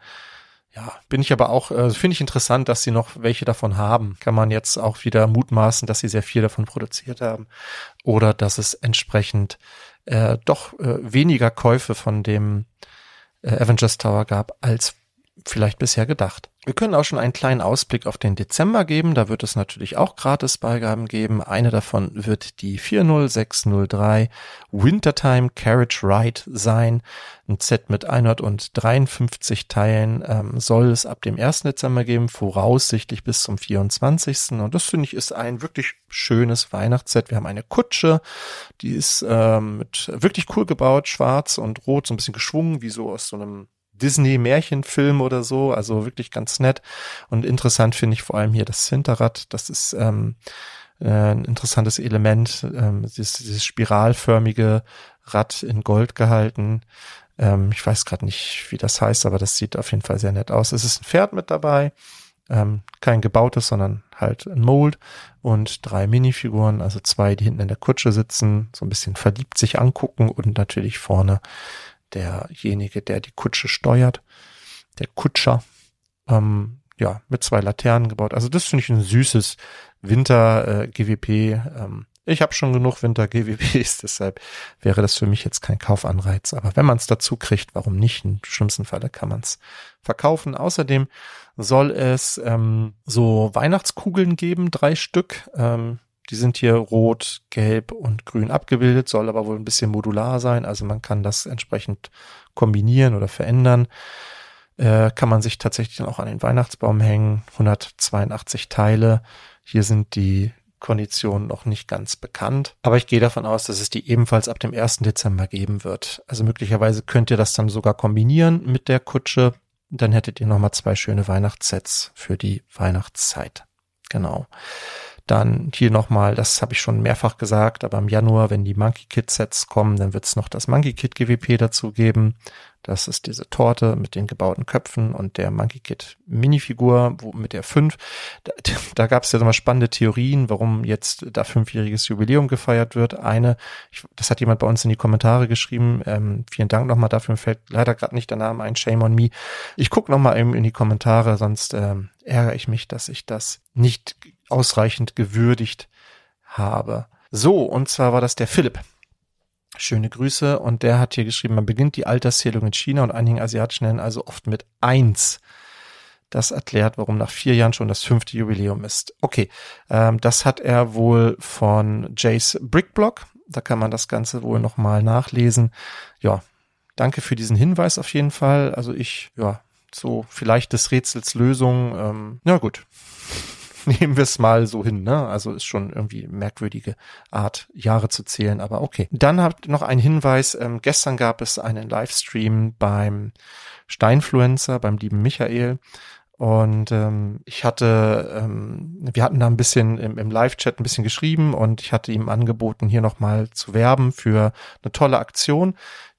ja, bin ich aber auch, äh, finde ich interessant, dass sie noch welche davon haben. Kann man jetzt auch wieder mutmaßen, dass sie sehr viel davon produziert haben. Oder dass es entsprechend äh, doch äh, weniger Käufe von dem äh, Avengers Tower gab als vielleicht bisher gedacht. Wir können auch schon einen kleinen Ausblick auf den Dezember geben. Da wird es natürlich auch Gratisbeigaben geben. Eine davon wird die 40603 Wintertime Carriage Ride sein. Ein Set mit 153 Teilen ähm, soll es ab dem 1. Dezember geben, voraussichtlich bis zum 24. Und das finde ich ist ein wirklich schönes Weihnachtsset. Wir haben eine Kutsche, die ist ähm, mit wirklich cool gebaut, schwarz und rot, so ein bisschen geschwungen, wie so aus so einem Disney-Märchenfilm oder so, also wirklich ganz nett. Und interessant finde ich vor allem hier das Hinterrad. Das ist ähm, äh, ein interessantes Element, ähm, dieses, dieses spiralförmige Rad in Gold gehalten. Ähm, ich weiß gerade nicht, wie das heißt, aber das sieht auf jeden Fall sehr nett aus. Es ist ein Pferd mit dabei, ähm, kein gebautes, sondern halt ein Mold und drei Minifiguren, also zwei, die hinten in der Kutsche sitzen, so ein bisschen verliebt sich angucken und natürlich vorne derjenige, der die Kutsche steuert, der Kutscher, ähm, ja, mit zwei Laternen gebaut. Also das finde ich ein süßes Winter-GWP. Äh, ähm, ich habe schon genug Winter-GWPs, deshalb wäre das für mich jetzt kein Kaufanreiz. Aber wenn man es dazu kriegt, warum nicht? Im schlimmsten Falle kann man es verkaufen. Außerdem soll es ähm, so Weihnachtskugeln geben, drei Stück. Ähm, die sind hier rot, gelb und grün abgebildet, soll aber wohl ein bisschen modular sein. Also man kann das entsprechend kombinieren oder verändern. Äh, kann man sich tatsächlich dann auch an den Weihnachtsbaum hängen. 182 Teile. Hier sind die Konditionen noch nicht ganz bekannt. Aber ich gehe davon aus, dass es die ebenfalls ab dem 1. Dezember geben wird. Also möglicherweise könnt ihr das dann sogar kombinieren mit der Kutsche. Dann hättet ihr nochmal zwei schöne Weihnachtssets für die Weihnachtszeit. Genau. Dann hier nochmal, das habe ich schon mehrfach gesagt, aber im Januar, wenn die Monkey Kit Sets kommen, dann wird es noch das Monkey Kit GWP dazu geben. Das ist diese Torte mit den gebauten Köpfen und der Monkey Kit Minifigur wo, mit der 5. Da, da gab es ja immer spannende Theorien, warum jetzt da fünfjähriges Jubiläum gefeiert wird. Eine, ich, das hat jemand bei uns in die Kommentare geschrieben. Ähm, vielen Dank nochmal dafür. Mir fällt leider gerade nicht der Name ein. Shame on me. Ich gucke nochmal eben in die Kommentare, sonst ähm, ärgere ich mich, dass ich das nicht ausreichend gewürdigt habe. So, und zwar war das der Philipp. Schöne Grüße. Und der hat hier geschrieben, man beginnt die Alterszählung in China und einigen asiatischen Ländern also oft mit eins. Das erklärt, warum nach vier Jahren schon das fünfte Jubiläum ist. Okay, ähm, das hat er wohl von Jace Brickblock. Da kann man das Ganze wohl nochmal nachlesen. Ja, danke für diesen Hinweis auf jeden Fall. Also ich, ja, so vielleicht des Rätsels Lösung. Ähm, ja gut, nehmen wir es mal so hin, ne? Also ist schon irgendwie merkwürdige Art, Jahre zu zählen, aber okay. Dann habt noch ein Hinweis, ähm, gestern gab es einen Livestream beim Steinfluencer, beim lieben Michael. Und ähm, ich hatte, ähm, wir hatten da ein bisschen im, im Live-Chat ein bisschen geschrieben und ich hatte ihm angeboten, hier nochmal zu werben für eine tolle Aktion,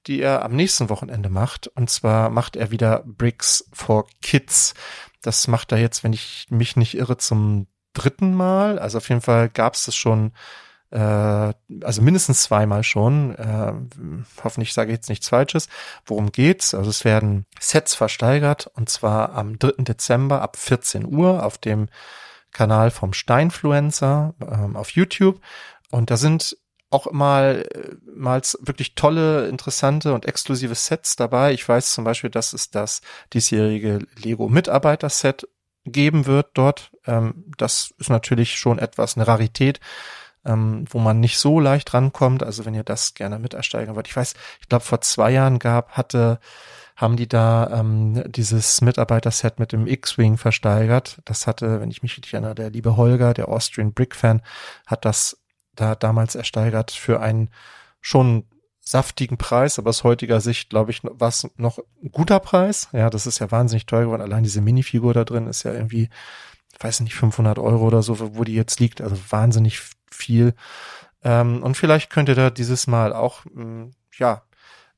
die er am nächsten Wochenende macht. Und zwar macht er wieder Bricks for Kids. Das macht er jetzt, wenn ich mich nicht irre, zum dritten Mal. Also auf jeden Fall gab es das schon äh, also mindestens zweimal schon. Äh, hoffentlich sage ich jetzt nichts Falsches. Worum geht's? Also es werden Sets versteigert und zwar am 3. Dezember ab 14 Uhr auf dem Kanal vom Steinfluencer ähm, auf YouTube. Und da sind auch mal, mal wirklich tolle, interessante und exklusive Sets dabei. Ich weiß zum Beispiel, dass es das diesjährige Lego Mitarbeiter-Set geben wird dort. Ähm, das ist natürlich schon etwas eine Rarität ähm, wo man nicht so leicht rankommt. Also wenn ihr das gerne mit ersteigern wollt. Ich weiß, ich glaube vor zwei Jahren gab, hatte, haben die da ähm, dieses Mitarbeiterset mit dem X-Wing versteigert. Das hatte, wenn ich mich richtig erinnere, der liebe Holger, der Austrian Brick Fan, hat das da damals ersteigert für einen schon saftigen Preis, aber aus heutiger Sicht, glaube ich, war es noch ein guter Preis. Ja, das ist ja wahnsinnig teuer geworden. Allein diese Minifigur da drin ist ja irgendwie, weiß nicht, 500 Euro oder so, wo die jetzt liegt. Also wahnsinnig viel. Ähm, und vielleicht könnt ihr da dieses Mal auch, mh, mm, ja,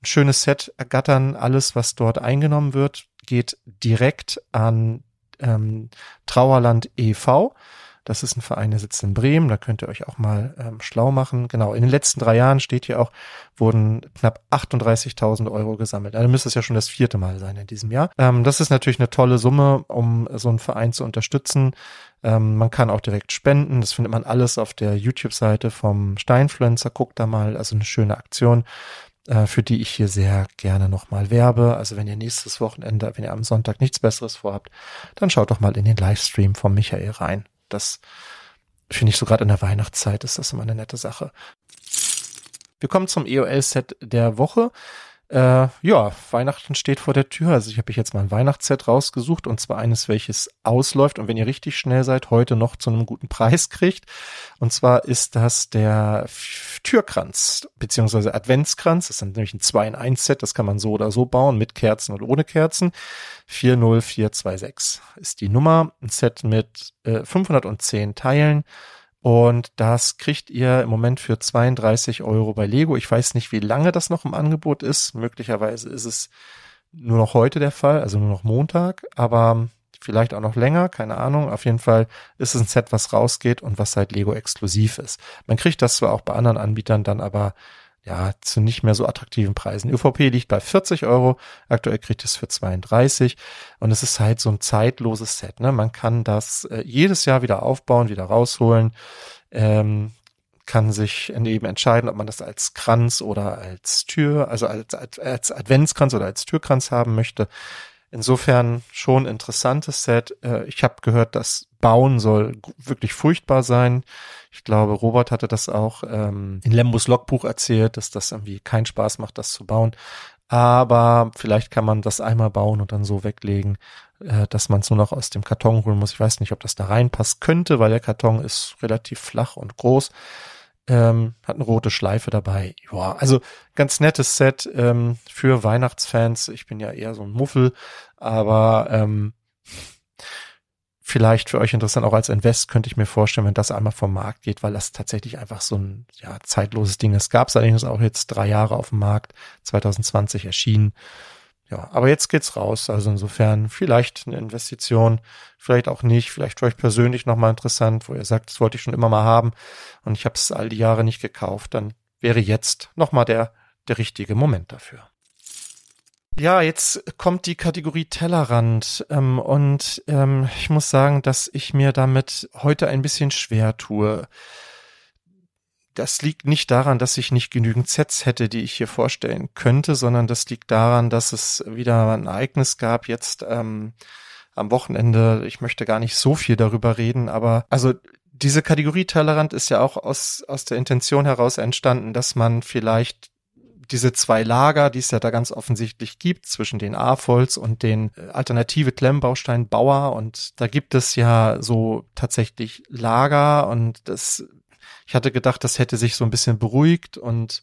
ein schönes Set ergattern. Alles, was dort eingenommen wird, geht direkt an ähm, Trauerland e.V. Das ist ein Verein, der sitzt in Bremen. Da könnt ihr euch auch mal ähm, schlau machen. Genau, in den letzten drei Jahren steht hier auch, wurden knapp 38.000 Euro gesammelt. Also müsste es ja schon das vierte Mal sein in diesem Jahr. Ähm, das ist natürlich eine tolle Summe, um so einen Verein zu unterstützen. Ähm, man kann auch direkt spenden. Das findet man alles auf der YouTube-Seite vom Steinfluencer. Guckt da mal. Also eine schöne Aktion äh, für die ich hier sehr gerne nochmal werbe. Also wenn ihr nächstes Wochenende, wenn ihr am Sonntag nichts Besseres vorhabt, dann schaut doch mal in den Livestream von Michael rein. Das finde ich so gerade in der Weihnachtszeit ist das immer eine nette Sache. Wir kommen zum EOL-Set der Woche. Äh, ja, Weihnachten steht vor der Tür. Also ich habe jetzt mal ein Weihnachtsset rausgesucht und zwar eines, welches ausläuft und wenn ihr richtig schnell seid, heute noch zu einem guten Preis kriegt. Und zwar ist das der Türkranz beziehungsweise Adventskranz. Das ist nämlich ein 2 in 1 Set. Das kann man so oder so bauen mit Kerzen und ohne Kerzen. 40426 ist die Nummer. Ein Set mit äh, 510 Teilen. Und das kriegt ihr im Moment für 32 Euro bei Lego. Ich weiß nicht, wie lange das noch im Angebot ist. Möglicherweise ist es nur noch heute der Fall, also nur noch Montag, aber vielleicht auch noch länger, keine Ahnung. Auf jeden Fall ist es ein Set, was rausgeht und was seit Lego exklusiv ist. Man kriegt das zwar auch bei anderen Anbietern dann aber ja, zu nicht mehr so attraktiven Preisen. ÖVP liegt bei 40 Euro, aktuell kriegt es für 32 und es ist halt so ein zeitloses Set. Ne? Man kann das äh, jedes Jahr wieder aufbauen, wieder rausholen, ähm, kann sich eben entscheiden, ob man das als Kranz oder als Tür, also als, als, Adventskranz oder als Türkranz haben möchte. Insofern schon interessantes Set. Äh, ich habe gehört, das Bauen soll wirklich furchtbar sein. Ich glaube, Robert hatte das auch ähm, in Lembus Logbuch erzählt, dass das irgendwie keinen Spaß macht, das zu bauen. Aber vielleicht kann man das einmal bauen und dann so weglegen, äh, dass man es nur noch aus dem Karton holen muss. Ich weiß nicht, ob das da reinpasst könnte, weil der Karton ist relativ flach und groß. Ähm, hat eine rote Schleife dabei. Ja, also ganz nettes Set ähm, für Weihnachtsfans. Ich bin ja eher so ein Muffel, aber ähm, vielleicht für euch interessant, auch als Invest könnte ich mir vorstellen, wenn das einmal vom Markt geht, weil das tatsächlich einfach so ein ja, zeitloses Ding ist. Gab es allerdings auch jetzt drei Jahre auf dem Markt, 2020 erschienen. Ja, aber jetzt geht's raus. Also insofern vielleicht eine Investition, vielleicht auch nicht, vielleicht für euch persönlich nochmal interessant, wo ihr sagt, das wollte ich schon immer mal haben und ich habe es all die Jahre nicht gekauft, dann wäre jetzt nochmal der, der richtige Moment dafür. Ja, jetzt kommt die Kategorie Tellerrand ähm, und ähm, ich muss sagen, dass ich mir damit heute ein bisschen schwer tue. Das liegt nicht daran, dass ich nicht genügend Sets hätte, die ich hier vorstellen könnte, sondern das liegt daran, dass es wieder ein Ereignis gab jetzt ähm, am Wochenende. Ich möchte gar nicht so viel darüber reden, aber also diese Kategorie Tellerrand ist ja auch aus, aus der Intention heraus entstanden, dass man vielleicht diese zwei Lager, die es ja da ganz offensichtlich gibt, zwischen den AFOLs und den äh, alternative Klemmbausteinbauer. Und da gibt es ja so tatsächlich Lager und das, ich hatte gedacht, das hätte sich so ein bisschen beruhigt und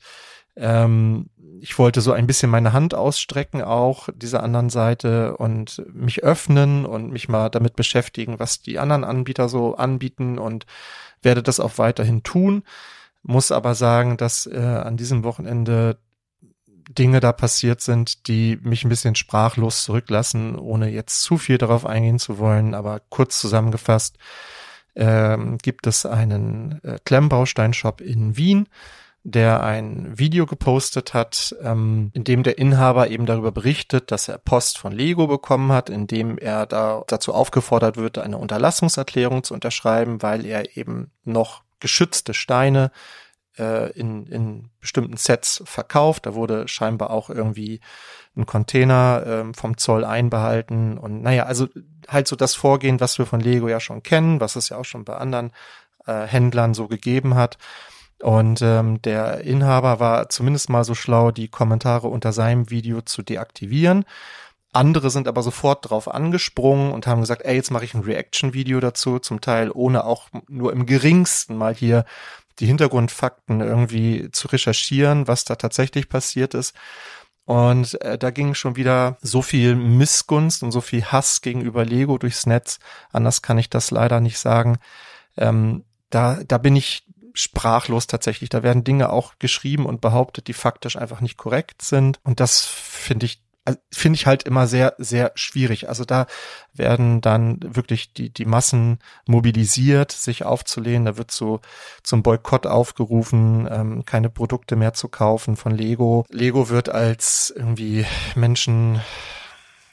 ähm, ich wollte so ein bisschen meine Hand ausstrecken auch dieser anderen Seite und mich öffnen und mich mal damit beschäftigen, was die anderen Anbieter so anbieten und werde das auch weiterhin tun. Muss aber sagen, dass äh, an diesem Wochenende Dinge da passiert sind, die mich ein bisschen sprachlos zurücklassen, ohne jetzt zu viel darauf eingehen zu wollen. Aber kurz zusammengefasst ähm, gibt es einen äh, Klemmbausteinshop in Wien, der ein Video gepostet hat, ähm, in dem der Inhaber eben darüber berichtet, dass er Post von Lego bekommen hat, in dem er da dazu aufgefordert wird, eine Unterlassungserklärung zu unterschreiben, weil er eben noch geschützte Steine äh, in, in bestimmten Sets verkauft. Da wurde scheinbar auch irgendwie ein Container ähm, vom Zoll einbehalten und naja, also halt so das Vorgehen, was wir von Lego ja schon kennen, was es ja auch schon bei anderen äh, Händlern so gegeben hat. Und ähm, der Inhaber war zumindest mal so schlau, die Kommentare unter seinem Video zu deaktivieren. Andere sind aber sofort drauf angesprungen und haben gesagt, ey, jetzt mache ich ein Reaction-Video dazu, zum Teil ohne auch nur im geringsten mal hier die Hintergrundfakten irgendwie zu recherchieren, was da tatsächlich passiert ist. Und äh, da ging schon wieder so viel Missgunst und so viel Hass gegenüber Lego durchs Netz. Anders kann ich das leider nicht sagen. Ähm, da, da bin ich sprachlos tatsächlich. Da werden Dinge auch geschrieben und behauptet, die faktisch einfach nicht korrekt sind. Und das finde ich also finde ich halt immer sehr, sehr schwierig. Also da werden dann wirklich die, die Massen mobilisiert, sich aufzulehnen. Da wird so zum Boykott aufgerufen, ähm, keine Produkte mehr zu kaufen von Lego. Lego wird als irgendwie Menschen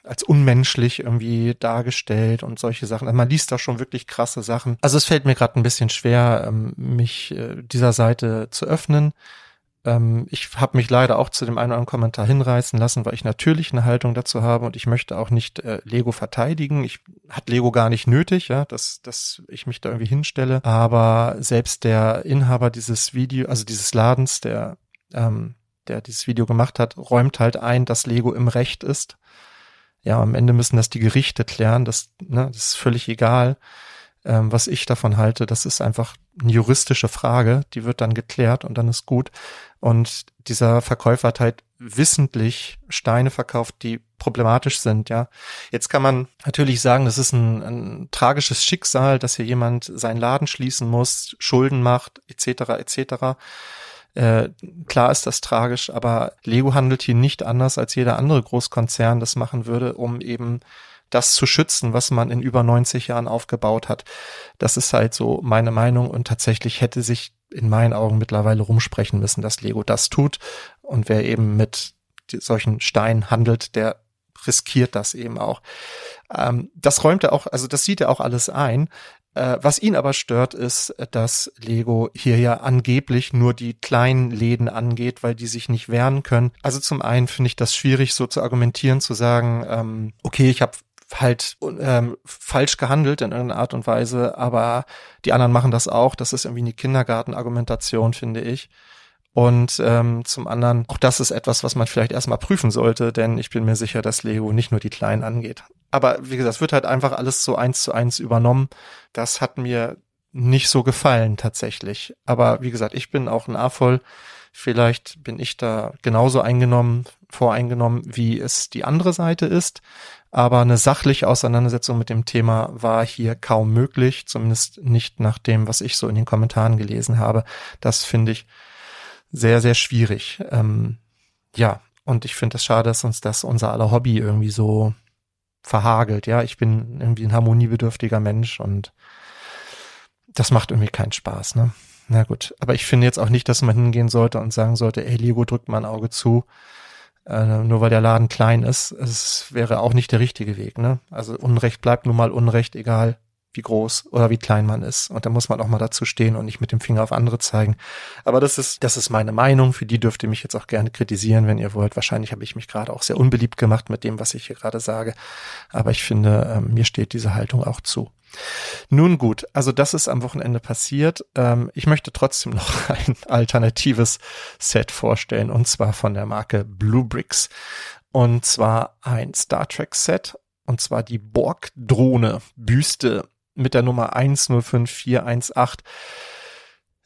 als unmenschlich irgendwie dargestellt und solche Sachen. Also man liest da schon wirklich krasse Sachen. Also es fällt mir gerade ein bisschen schwer, ähm, mich äh, dieser Seite zu öffnen. Ähm, ich habe mich leider auch zu dem einen oder anderen Kommentar hinreißen lassen, weil ich natürlich eine Haltung dazu habe und ich möchte auch nicht äh, Lego verteidigen. Ich hat Lego gar nicht nötig, ja, dass, dass ich mich da irgendwie hinstelle. Aber selbst der Inhaber dieses Video, also dieses Ladens, der ähm, der dieses Video gemacht hat, räumt halt ein, dass Lego im Recht ist ja, am Ende müssen das die Gerichte klären, das, ne, das ist völlig egal, ähm, was ich davon halte. Das ist einfach eine juristische Frage, die wird dann geklärt und dann ist gut. Und dieser Verkäufer hat halt wissentlich Steine verkauft, die problematisch sind, ja. Jetzt kann man natürlich sagen, das ist ein, ein tragisches Schicksal, dass hier jemand seinen Laden schließen muss, Schulden macht, etc., etc. Äh, klar ist das tragisch, aber Lego handelt hier nicht anders als jeder andere Großkonzern das machen würde, um eben das zu schützen, was man in über 90 Jahren aufgebaut hat. Das ist halt so meine Meinung und tatsächlich hätte sich in meinen Augen mittlerweile rumsprechen müssen, dass Lego das tut und wer eben mit solchen Steinen handelt, der riskiert das eben auch. Ähm, das räumt er auch, also das sieht er auch alles ein. Äh, was ihn aber stört, ist, dass Lego hier ja angeblich nur die kleinen Läden angeht, weil die sich nicht wehren können. Also zum einen finde ich das schwierig, so zu argumentieren, zu sagen, ähm, okay, ich habe halt ähm, falsch gehandelt in irgendeiner Art und Weise, aber die anderen machen das auch. Das ist irgendwie eine Kindergartenargumentation, finde ich. Und ähm, zum anderen, auch das ist etwas, was man vielleicht erstmal prüfen sollte, denn ich bin mir sicher, dass Lego nicht nur die Kleinen angeht. Aber wie gesagt, es wird halt einfach alles so eins zu eins übernommen. Das hat mir nicht so gefallen tatsächlich. Aber wie gesagt, ich bin auch ein A-Voll. Vielleicht bin ich da genauso eingenommen, voreingenommen, wie es die andere Seite ist. Aber eine sachliche Auseinandersetzung mit dem Thema war hier kaum möglich, zumindest nicht nach dem, was ich so in den Kommentaren gelesen habe. Das finde ich sehr, sehr schwierig. Ähm, ja, und ich finde es das schade, dass uns das unser aller Hobby irgendwie so verhagelt. Ja, ich bin irgendwie ein harmoniebedürftiger Mensch und das macht irgendwie keinen Spaß, ne? Na gut, aber ich finde jetzt auch nicht, dass man hingehen sollte und sagen sollte, ey, Lego drückt mal ein Auge zu, äh, nur weil der Laden klein ist. Es wäre auch nicht der richtige Weg, ne? Also Unrecht bleibt nun mal Unrecht, egal wie groß oder wie klein man ist. Und da muss man auch mal dazu stehen und nicht mit dem Finger auf andere zeigen. Aber das ist, das ist meine Meinung. Für die dürft ihr mich jetzt auch gerne kritisieren, wenn ihr wollt. Wahrscheinlich habe ich mich gerade auch sehr unbeliebt gemacht mit dem, was ich hier gerade sage. Aber ich finde, ähm, mir steht diese Haltung auch zu. Nun gut, also das ist am Wochenende passiert. Ähm, ich möchte trotzdem noch ein alternatives Set vorstellen und zwar von der Marke Blue Bricks. Und zwar ein Star Trek Set und zwar die Borg-Drohne Büste mit der Nummer 105418.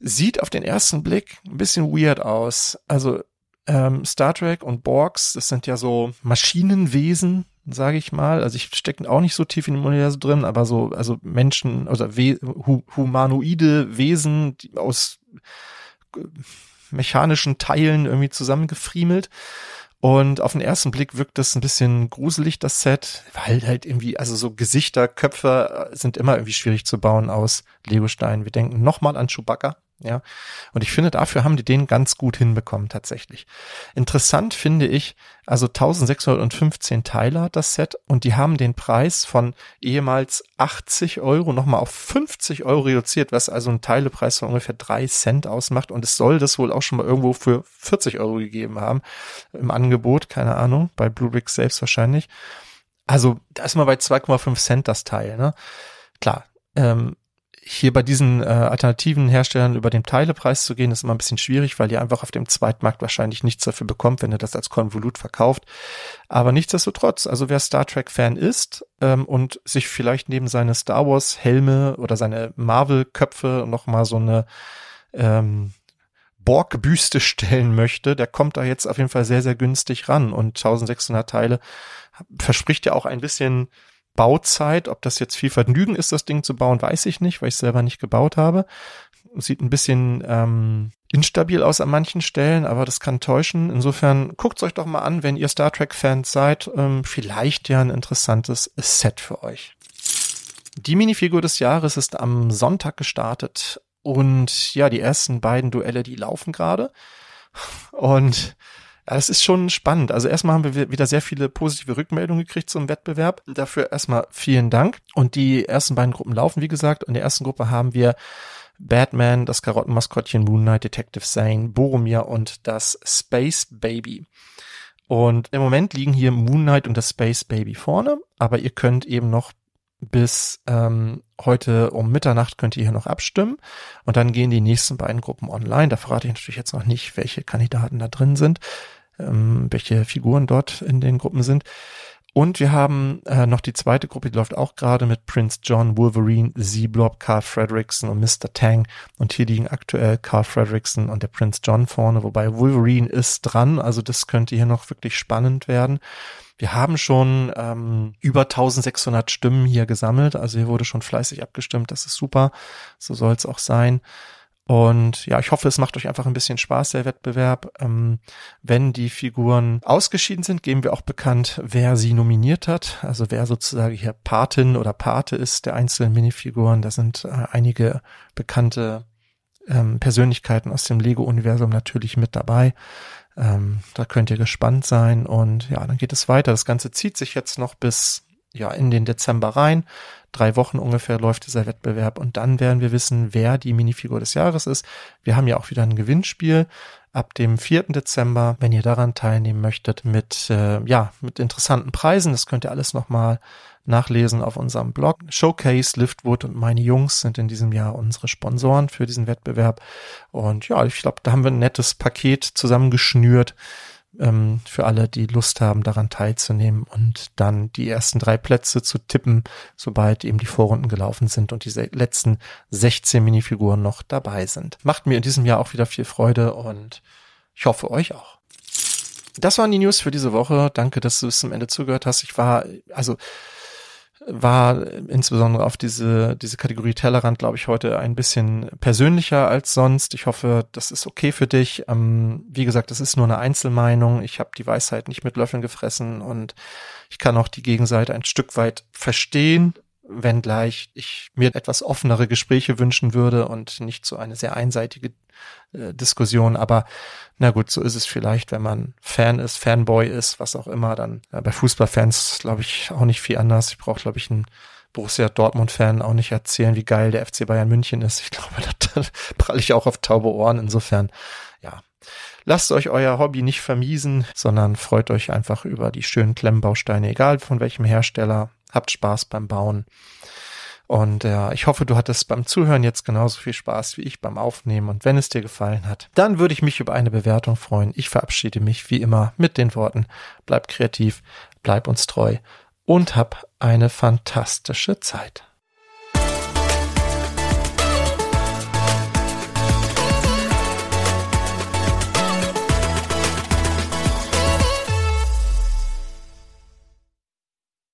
Sieht auf den ersten Blick ein bisschen weird aus. Also ähm, Star Trek und Borgs, das sind ja so Maschinenwesen, sage ich mal. Also ich stecke auch nicht so tief in dem Universum drin, aber so, also Menschen, also We hu humanoide Wesen aus äh, mechanischen Teilen irgendwie zusammengefriemelt. Und auf den ersten Blick wirkt das ein bisschen gruselig, das Set, weil halt irgendwie, also so Gesichter, Köpfe sind immer irgendwie schwierig zu bauen aus Legosteinen. Wir denken nochmal an Chewbacca, ja. Und ich finde, dafür haben die den ganz gut hinbekommen, tatsächlich. Interessant finde ich, also 1615 Teile hat das Set und die haben den Preis von ehemals 80 Euro nochmal auf 50 Euro reduziert, was also einen Teilepreis von ungefähr drei Cent ausmacht. Und es soll das wohl auch schon mal irgendwo für 40 Euro gegeben haben im Angebot, keine Ahnung, bei Bluebricks selbst wahrscheinlich. Also da ist mal bei 2,5 Cent das Teil, ne? Klar, ähm, hier bei diesen äh, alternativen Herstellern über den Teilepreis zu gehen, ist immer ein bisschen schwierig, weil ihr einfach auf dem Zweitmarkt wahrscheinlich nichts dafür bekommt, wenn ihr das als Konvolut verkauft. Aber nichtsdestotrotz, also wer Star Trek-Fan ist ähm, und sich vielleicht neben seine Star Wars-Helme oder seine Marvel-Köpfe nochmal so eine ähm, Borg-Büste stellen möchte, der kommt da jetzt auf jeden Fall sehr, sehr günstig ran. Und 1600 Teile verspricht ja auch ein bisschen Bauzeit. Ob das jetzt viel Vergnügen ist, das Ding zu bauen, weiß ich nicht, weil ich selber nicht gebaut habe. Sieht ein bisschen ähm, instabil aus an manchen Stellen, aber das kann täuschen. Insofern guckt euch doch mal an, wenn ihr Star Trek-Fans seid. Ähm, vielleicht ja ein interessantes Set für euch. Die Minifigur des Jahres ist am Sonntag gestartet und ja, die ersten beiden Duelle, die laufen gerade. Und das ist schon spannend. Also erstmal haben wir wieder sehr viele positive Rückmeldungen gekriegt zum Wettbewerb. Dafür erstmal vielen Dank. Und die ersten beiden Gruppen laufen, wie gesagt. In der ersten Gruppe haben wir Batman, das Karottenmaskottchen Moon Knight, Detective Zane, Boromir und das Space Baby. Und im Moment liegen hier Moon Knight und das Space Baby vorne, aber ihr könnt eben noch bis ähm, heute um Mitternacht könnt ihr hier noch abstimmen und dann gehen die nächsten beiden Gruppen online. Da verrate ich natürlich jetzt noch nicht, welche Kandidaten da drin sind ähm, welche Figuren dort in den Gruppen sind. Und wir haben äh, noch die zweite Gruppe, die läuft auch gerade mit Prince John, Wolverine, Z-Blob, Carl Fredrickson und Mr. Tang. Und hier liegen aktuell Carl Fredrickson und der Prince John vorne, wobei Wolverine ist dran. Also das könnte hier noch wirklich spannend werden. Wir haben schon ähm, über 1600 Stimmen hier gesammelt. Also hier wurde schon fleißig abgestimmt. Das ist super. So soll es auch sein. Und ja, ich hoffe, es macht euch einfach ein bisschen Spaß, der Wettbewerb. Ähm, wenn die Figuren ausgeschieden sind, geben wir auch bekannt, wer sie nominiert hat. Also wer sozusagen hier Patin oder Pate ist der einzelnen Minifiguren. Da sind äh, einige bekannte ähm, Persönlichkeiten aus dem Lego-Universum natürlich mit dabei. Ähm, da könnt ihr gespannt sein. Und ja, dann geht es weiter. Das Ganze zieht sich jetzt noch bis ja in den Dezember rein. Drei Wochen ungefähr läuft dieser Wettbewerb und dann werden wir wissen, wer die Minifigur des Jahres ist. Wir haben ja auch wieder ein Gewinnspiel ab dem 4. Dezember, wenn ihr daran teilnehmen möchtet, mit äh, ja mit interessanten Preisen. Das könnt ihr alles nochmal nachlesen auf unserem Blog. Showcase, Liftwood und meine Jungs sind in diesem Jahr unsere Sponsoren für diesen Wettbewerb. Und ja, ich glaube, da haben wir ein nettes Paket zusammengeschnürt ähm, für alle, die Lust haben, daran teilzunehmen und dann die ersten drei Plätze zu tippen, sobald eben die Vorrunden gelaufen sind und diese letzten 16 Minifiguren noch dabei sind. Macht mir in diesem Jahr auch wieder viel Freude und ich hoffe euch auch. Das waren die News für diese Woche. Danke, dass du bis zum Ende zugehört hast. Ich war, also war insbesondere auf diese, diese Kategorie Tellerrand, glaube ich, heute ein bisschen persönlicher als sonst. Ich hoffe, das ist okay für dich. Ähm, wie gesagt, das ist nur eine Einzelmeinung. Ich habe die Weisheit nicht mit Löffeln gefressen und ich kann auch die Gegenseite ein Stück weit verstehen, wenngleich ich mir etwas offenere Gespräche wünschen würde und nicht so eine sehr einseitige äh, Diskussion. Aber na gut, so ist es vielleicht, wenn man Fan ist, Fanboy ist, was auch immer, dann äh, bei Fußballfans glaube ich auch nicht viel anders. Ich brauche, glaube ich, ein Borussia Dortmund-Fan auch nicht erzählen, wie geil der FC Bayern München ist. Ich glaube, da pralle ich auch auf taube Ohren. Insofern, ja. Lasst euch euer Hobby nicht vermiesen, sondern freut euch einfach über die schönen Klemmbausteine, egal von welchem Hersteller. Habt Spaß beim Bauen. Und ja, ich hoffe, du hattest beim Zuhören jetzt genauso viel Spaß wie ich beim Aufnehmen. Und wenn es dir gefallen hat, dann würde ich mich über eine Bewertung freuen. Ich verabschiede mich wie immer mit den Worten, bleib kreativ, bleib uns treu und hab eine fantastische Zeit.